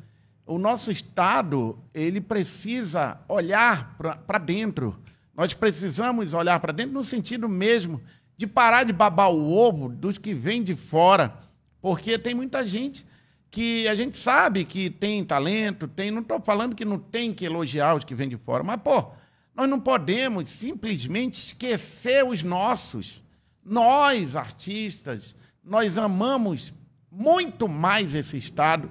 O nosso estado ele precisa olhar para dentro. Nós precisamos olhar para dentro no sentido mesmo de parar de babar o ovo dos que vêm de fora, porque tem muita gente que a gente sabe que tem talento, tem. Não estou falando que não tem que elogiar os que vêm de fora, mas pô, nós não podemos simplesmente esquecer os nossos. Nós, artistas, nós amamos muito mais esse Estado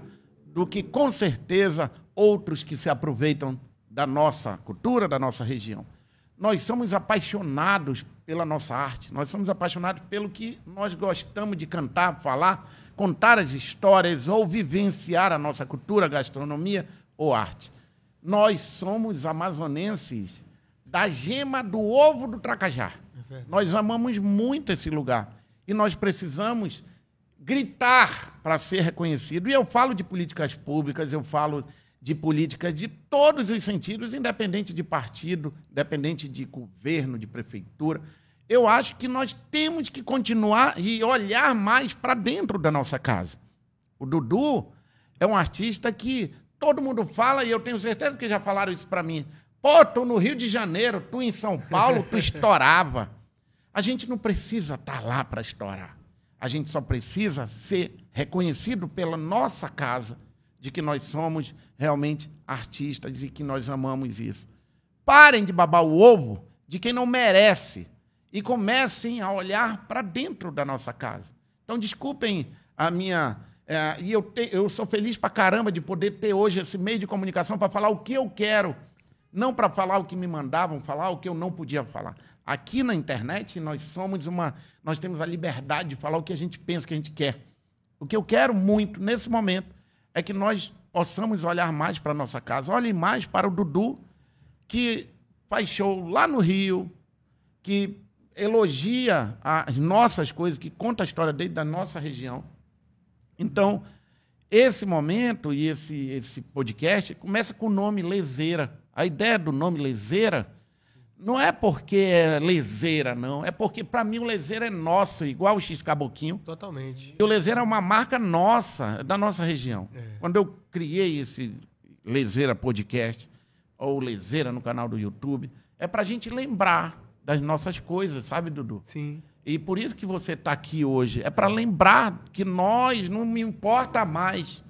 do que, com certeza, outros que se aproveitam da nossa cultura, da nossa região. Nós somos apaixonados pela nossa arte, nós somos apaixonados pelo que nós gostamos de cantar, falar, contar as histórias ou vivenciar a nossa cultura, gastronomia ou arte. Nós somos amazonenses da gema do ovo do Tracajá. nós amamos muito esse lugar e nós precisamos gritar para ser reconhecido. E eu falo de políticas públicas, eu falo de políticas de todos os sentidos, independente de partido, independente de governo, de prefeitura. Eu acho que nós temos que continuar e olhar mais para dentro da nossa casa. O Dudu é um artista que todo mundo fala, e eu tenho certeza que já falaram isso para mim. Pô, tu no Rio de Janeiro, tu em São Paulo, tu estourava. A gente não precisa estar lá para estourar. A gente só precisa ser reconhecido pela nossa casa de que nós somos realmente artistas e que nós amamos isso. Parem de babar o ovo de quem não merece e comecem a olhar para dentro da nossa casa. Então, desculpem a minha. é, e eu, te- eu sou feliz pra caramba de poder ter hoje esse meio de comunicação para falar o que eu quero, não para falar o que me mandavam falar, o que eu não podia falar. Aqui na internet nós somos uma, nós temos a liberdade de falar o que a gente pensa, o que a gente quer. O que eu quero muito nesse momento é que nós possamos olhar mais para a nossa casa. Olhem mais para o Dudu, que faz show lá no Rio, que elogia as nossas coisas, que conta a história dele da nossa região. Então, esse momento e esse, esse podcast começa com o nome Lezeira. A ideia do nome Lezeira não é porque é lezeira, não. É porque, para mim, o Lezeira é nosso, igual o X Caboquinho. Totalmente. E o Lezeira é uma marca nossa, da nossa região. É. Quando eu criei esse, Lezeira Podcast ou Lezeira no canal do YouTube, é pra gente lembrar das nossas coisas, sabe, Dudu? Sim. E por isso que você está aqui hoje. É para lembrar que nós não me importa mais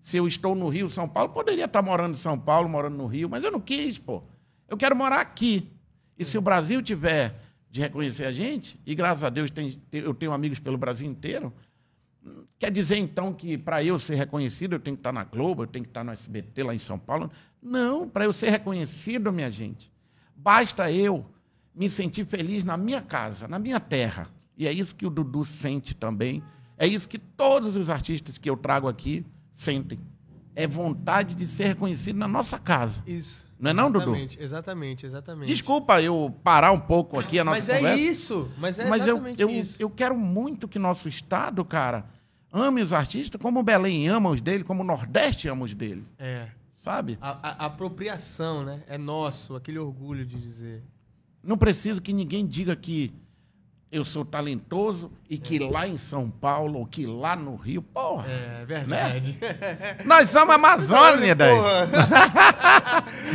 se eu estou no Rio, São Paulo. Poderia estar morando em São Paulo, morando no Rio, mas eu não quis, pô. Eu quero morar aqui. E se o Brasil tiver de reconhecer a gente, e graças a Deus tem, eu tenho amigos pelo Brasil inteiro, quer dizer então que para eu ser reconhecido eu tenho que estar na Globo, eu tenho que estar no SBT lá em São Paulo? Não, para eu ser reconhecido, minha gente, basta eu me sentir feliz na minha casa, na minha terra. E é isso que o Dudu sente também. É isso que todos os artistas que eu trago aqui sentem. É vontade de ser reconhecido na nossa casa. Isso. Não é não, Dudu? Exatamente, exatamente. Desculpa eu parar um pouco aqui a nossa Mas conversa. é isso, mas é mas eu, exatamente eu, isso. eu quero muito que nosso estado, cara, ame os artistas como o Belém ama os dele, como o Nordeste ama os dele. É. Sabe? A, a- a apropriação, né? É nosso, aquele orgulho de dizer. Não preciso que ninguém diga que eu sou talentoso e que lá em São Paulo ou que lá no Rio, porra, É verdade. nós somos. Porra.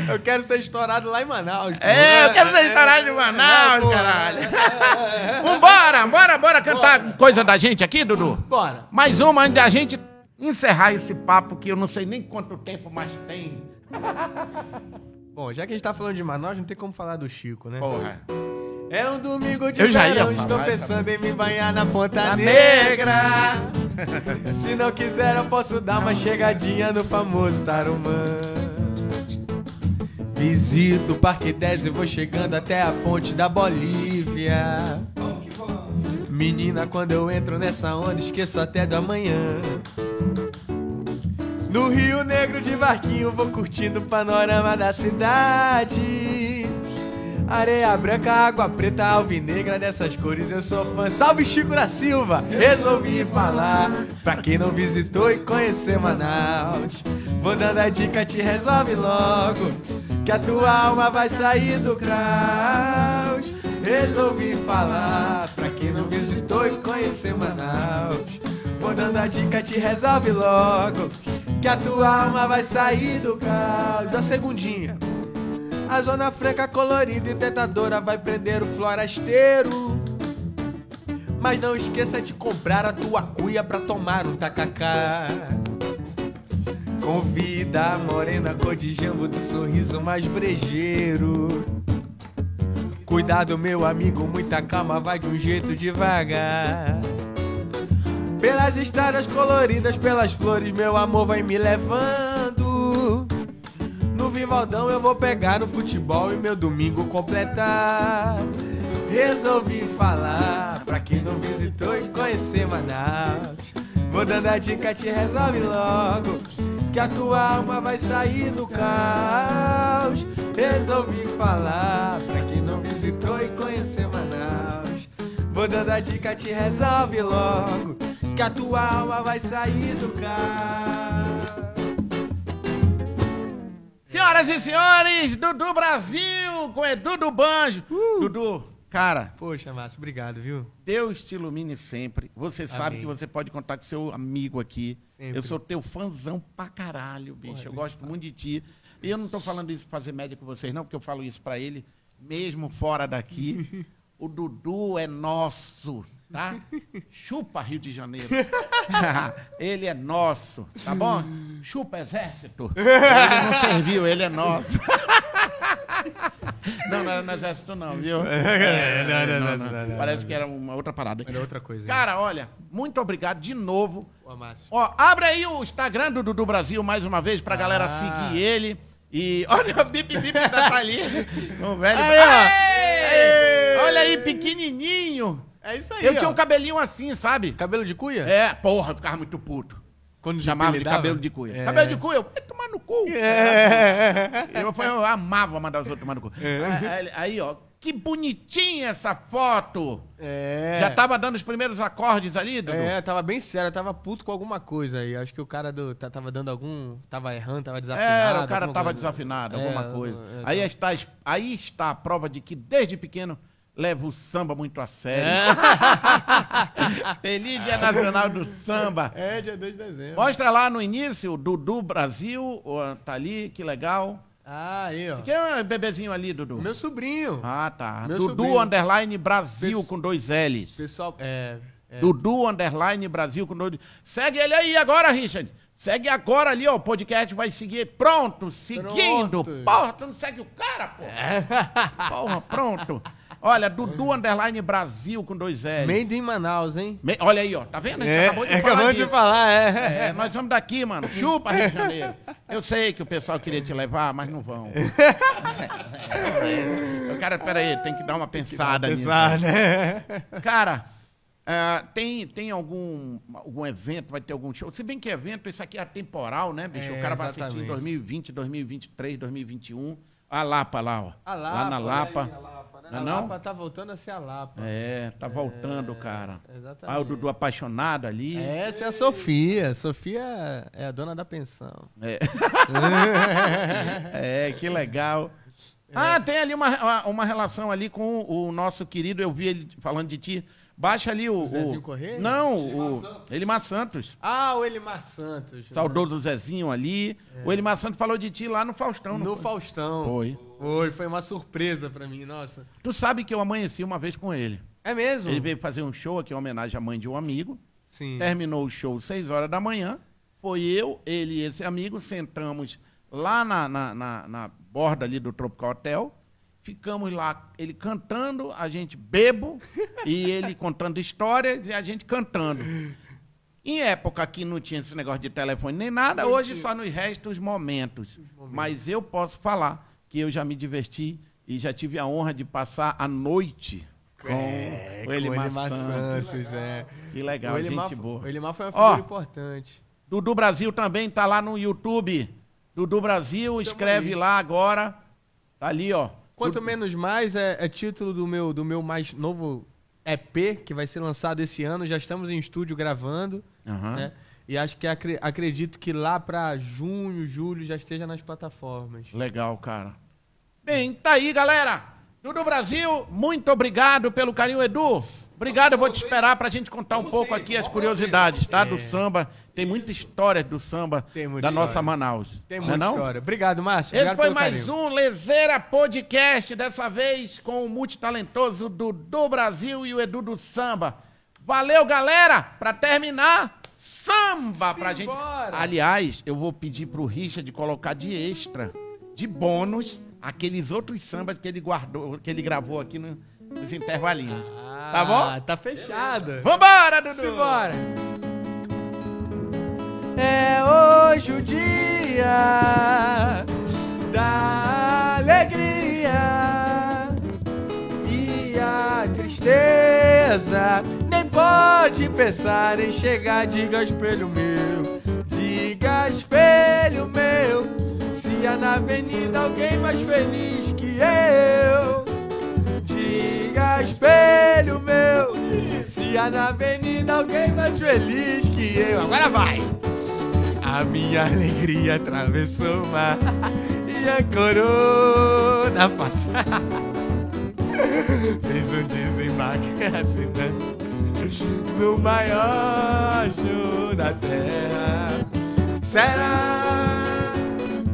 eu quero ser estourado lá em Manaus. É, eu quero ser É, estourado de Manaus, porra. caralho. Vambora, bora, bora cantar coisa da gente aqui, Dudu? Bora. Mais uma antes da gente encerrar esse papo que eu não sei nem quanto tempo mais tem. Bom, já que a gente tá falando de Manaus, não tem como falar do Chico, né? Porra. É um domingo de Eu já verão, estou pensando em me banhar na Ponta Tá Negra. Se não quiser, eu posso dar uma chegadinha no famoso Tarumã. Visito o Parque 10 e vou chegando até a ponte da Bolívia. Menina, quando eu entro nessa onda, esqueço até do amanhã. No Rio Negro de barquinho, vou curtindo o panorama da cidade. Areia branca, água preta, alvinegra, dessas cores eu sou fã. Salve Chico da Silva! Resolvi falar pra quem não visitou e conhecer Manaus. Vou dando a dica, te resolve logo. Que a tua alma vai sair do caos. Resolvi falar pra quem não visitou e conhecer Manaus. Vou dando a dica, te resolve logo. Que a tua alma vai sair do caos. A segundinha. A zona franca colorida e tentadora vai prender o florasteiro. Mas não esqueça de comprar a tua cuia pra tomar um tacacá. Convida a morena cor de jambo do sorriso mais brejeiro. Cuidado, meu amigo, muita calma, vai de um jeito devagar. Pelas estradas coloridas, pelas flores, meu amor vai me levando. Vivaldão eu vou pegar no futebol e meu domingo completar. Resolvi falar pra quem não visitou e conhecer Manaus. Vou dando a dica, te resolve logo. Que a tua alma vai sair do caos. Resolvi falar pra quem não visitou e conhecer Manaus. Vou dando a dica, te resolve logo. Que a tua alma vai sair do caos. Senhoras e senhores, Dudu Brasil com Edu do Banjo. Dudu, cara, Poxa, Márcio, obrigado, viu? Deus te ilumine sempre. Você sabe Amém. que você pode contar com seu amigo aqui. Sempre. Eu sou teu fãzão pra caralho, bicho. eu gosto muito de ti. E eu não tô falando isso pra fazer média com vocês, não, porque eu falo isso pra ele, mesmo fora daqui. O Dudu é nosso, tá? Chupa Rio de Janeiro. ele é nosso, tá bom? Chupa Exército. Ele não serviu, ele é nosso. não, não era no Exército não, viu? É, não, não, não, não, Parece que era uma outra parada. Era outra coisa. hein? Cara, olha, muito obrigado de novo. Ô, Márcio. Ó, abre aí o Instagram do Dudu Brasil mais uma vez pra galera Ah. seguir ele. E olha o bip bip tá ali. O velho. Olha aí, pequenininho. É isso aí, Eu tinha ó. um cabelinho assim, sabe? Cabelo de cuia? É, porra, eu ficava muito puto. Quando Chamava de cabelo de cuia. É. Cabelo de cuia, eu vai tomar no cu. É. Eu, eu amava mandar os outros tomar no cu. Aí, aí, ó, que bonitinha essa foto. É. Já tava dando os primeiros acordes ali, Dudu? É, tava bem sério, eu tava puto com alguma coisa aí. Acho que o cara do, tá- tava dando algum. Tava errando, tava desafinado. Era, o cara tava coisa. desafinado, É, alguma coisa. é, aí, está, aí está a prova de que desde pequeno leva o samba muito a sério. Feliz Dia Nacional do Samba. É, dia 2 de dezembro. Mostra lá no início, o Dudu Brasil, ó, tá ali, que legal. Ah, aí, ó. Quem é o bebezinho ali, Dudu? Meu sobrinho. Ah, tá. Meu Dudu sobrinho. Underline Brasil Pes- com dois L's. Pessoal, é... é. Dudu Underline Brasil com dois Segue ele aí agora, Richard. Segue agora ali, ó. O podcast vai seguir. Pronto, seguindo. Pronto. Porra, tu não segue o cara, porra. Porra, pronto. Olha, Dudu Underline Brasil com dois L's. Made in Manaus, hein? Me- Olha aí, ó. Tá vendo? A gente É, acabou de falar acabamos de disso. falar, é. É, nós vamos daqui, mano. Chupa, Rio de Janeiro. Eu sei que o pessoal queria te levar, mas não vão. Eu quero, peraí, tem que dar uma pensada nisso. Pensar, né? Cara, ah, tem, tem algum, algum evento, vai ter algum show? Se bem que evento, isso aqui é atemporal, né, bicho? É, o cara vai assistir em exatamente. 2020, 2023, 2021. A Lapa lá, ó. A lá na Lapa, Lapa. Não A é não? Lapa tá voltando a ser a Lapa. É, tá voltando, cara. exatamente. Ah, o Dudu apaixonado ali. Essa é a Sofia. Sofia é a dona da pensão. É. É, que legal. Ah, tem ali uma, uma relação ali com o nosso querido, eu vi ele falando de ti. Baixa ali o. Zezinho o Corrêa? Não, o Elimar Santos. Ah, o Elimar Santos. Saudoso Zezinho ali. O Elimar Santos falou de ti lá no Faustão. No foi? Faustão. Foi. Foi, foi uma surpresa pra mim, nossa. Tu sabe que eu amanheci uma vez com ele. É mesmo? Ele veio fazer um show aqui em homenagem à mãe de um amigo. Sim. Terminou o show 6 horas da manhã. Foi eu, ele e esse amigo, sentamos lá na, na, na- na borda ali do Tropical Hotel. Ficamos lá, ele cantando, a gente bebo, e ele contando histórias e a gente cantando. Em época que não tinha esse negócio de telefone nem nada, hoje só nos restam os momentos. Mas eu posso falar que eu já me diverti e já tive a honra de passar a noite com É, o com Elimar Santos. Santos, é. Que legal, o Elimar, gente boa. O Elimar foi uma Ó. figura importante. Dudu Brasil também tá lá no YouTube. Dudu Brasil, escreve aí. lá agora. Tá ali, ó. Quanto menos mais é, é título do meu, do meu mais novo EP, que vai ser lançado esse ano. Já estamos em estúdio gravando. Aham. né? E acho que acre- acredito que lá pra junho, julho já esteja nas plataformas. Legal, cara. Bem, tá aí, galera. Dudu Brasil, muito obrigado pelo carinho, Edu. Obrigado, eu vou te esperar pra gente contar um pouco aqui as curiosidades, tá? Do samba. Tem muita história do samba Tem muita da nossa história. Manaus. Tem Não é muita não? história. Obrigado, Márcio. Esse Obrigado foi mais carinho. um Lezeira Podcast, dessa vez com o multitalentoso Dudu Brasil e o Edu do Samba. Valeu, galera! Pra terminar, samba pra gente. Simbora! Aliás, eu vou pedir pro Richard colocar de extra, de bônus, aqueles outros sambas que ele guardou, que ele gravou aqui no- nos intervalinhos. tá bom? Ah, Tá fechado. Vambora, Dudu! Simbora! É hoje o dia da alegria e a tristeza nem pode pensar em chegar. Diga espelho meu, diga espelho meu, se há na avenida alguém mais feliz que eu. Diga espelho meu, se há na avenida alguém mais feliz que eu. Agora vai! A minha alegria atravessou o mar e a corona passada fez um desembarque assinando no maior show da terra. Será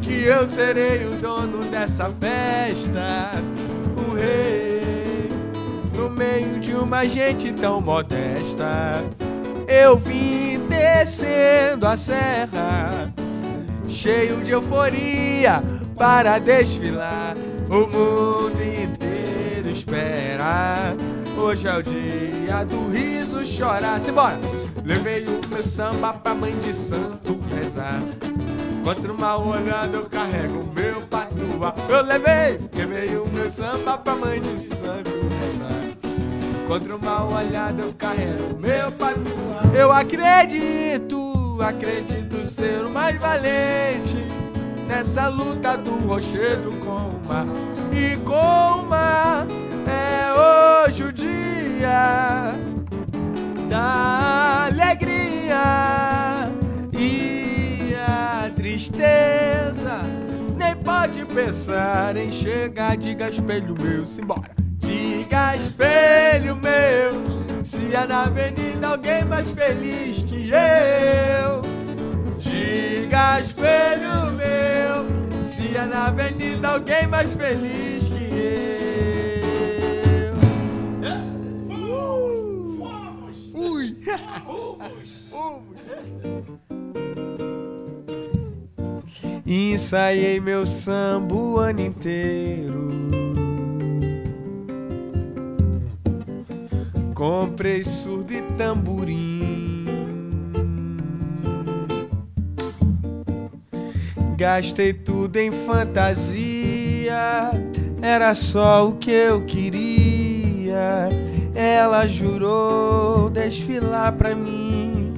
que eu serei o dono dessa festa? O rei no meio de uma gente tão modesta. Eu vim descendo a serra, cheio de euforia para desfilar. O mundo inteiro espera. Hoje é o dia do riso chorar. Simbora! Levei o meu samba pra mãe de santo rezar. Contra o mal olhado eu carrego o meu patuá. Eu levei, levei o meu samba pra mãe de santo. Contra o mal olhado eu carrego meu patuá. Eu acredito, acredito ser o mais valente nessa luta do rochedo com o mar. E com o mar é hoje o dia da alegria e a tristeza nem pode pensar em chegar. Diga espelho meu, simbora. Diga Diga, espelho meu, se há na avenida alguém mais feliz que eu. Diga, espelho meu, se há na avenida alguém mais feliz que eu. Fui! Ensaiei meu samba o ano inteiro. Comprei surdo e tamborim. Gastei tudo em fantasia. Era só o que eu queria. Ela jurou desfilar pra mim.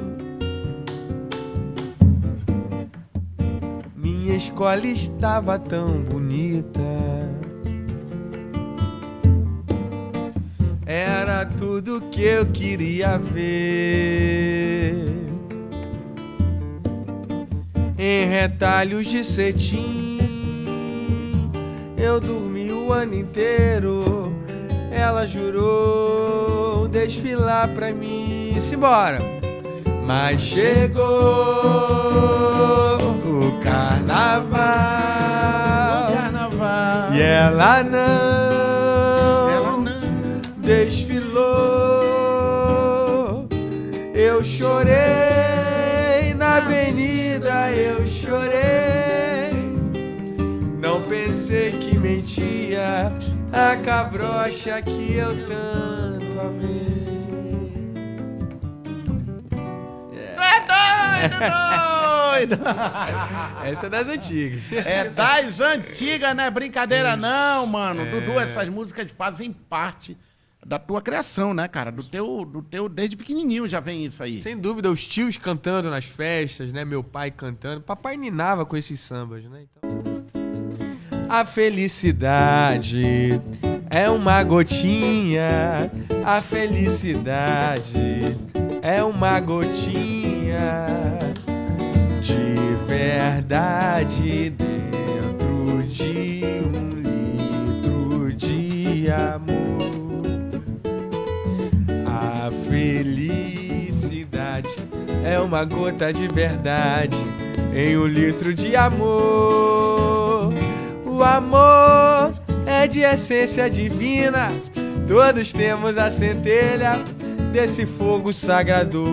Minha escola estava tão bonita. Era tudo que eu queria ver. Em retalhos de cetim, eu dormi o ano inteiro. Ela jurou desfilar pra mim. Simbora! Mas chegou o carnaval. Carnaval. E Ela não. Desfilou. Eu chorei na avenida, eu chorei. Não pensei que mentia a cabrocha que eu tanto amei. É doido, doido. Essa é das antigas. É das antigas, não é brincadeira não, mano. Dudu, essas músicas fazem parte da tua criação, né, cara? Do teu, do teu, desde pequenininho já vem isso aí. Sem dúvida, os tios cantando nas festas, né? Meu pai cantando. Papai ninava com esses sambas, né? Então... A felicidade é uma gotinha. A felicidade é uma gotinha de verdade dentro de um litro de amor. É uma gota de verdade em um litro de amor. O amor é de essência divina. Todos temos a centelha desse fogo sagrado.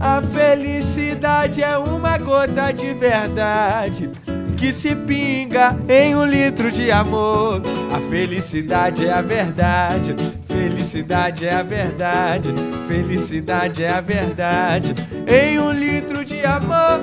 A felicidade é uma gota de verdade que se pinga em um litro de amor. A felicidade é a verdade. Felicidade é a verdade. Felicidade é a verdade. Em um litro de amor.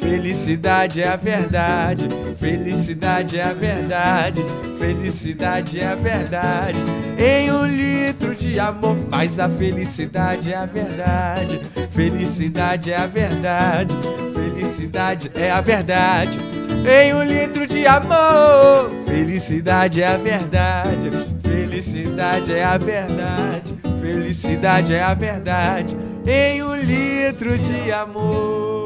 Felicidade é a verdade. Felicidade é a verdade. Felicidade é a verdade. Em um litro de amor. Mas a felicidade é a verdade. Felicidade é a verdade. Felicidade é a verdade. Em um litro de amor. Felicidade é a verdade. Felicidade é a verdade. Felicidade é a verdade. Em um litro de amor.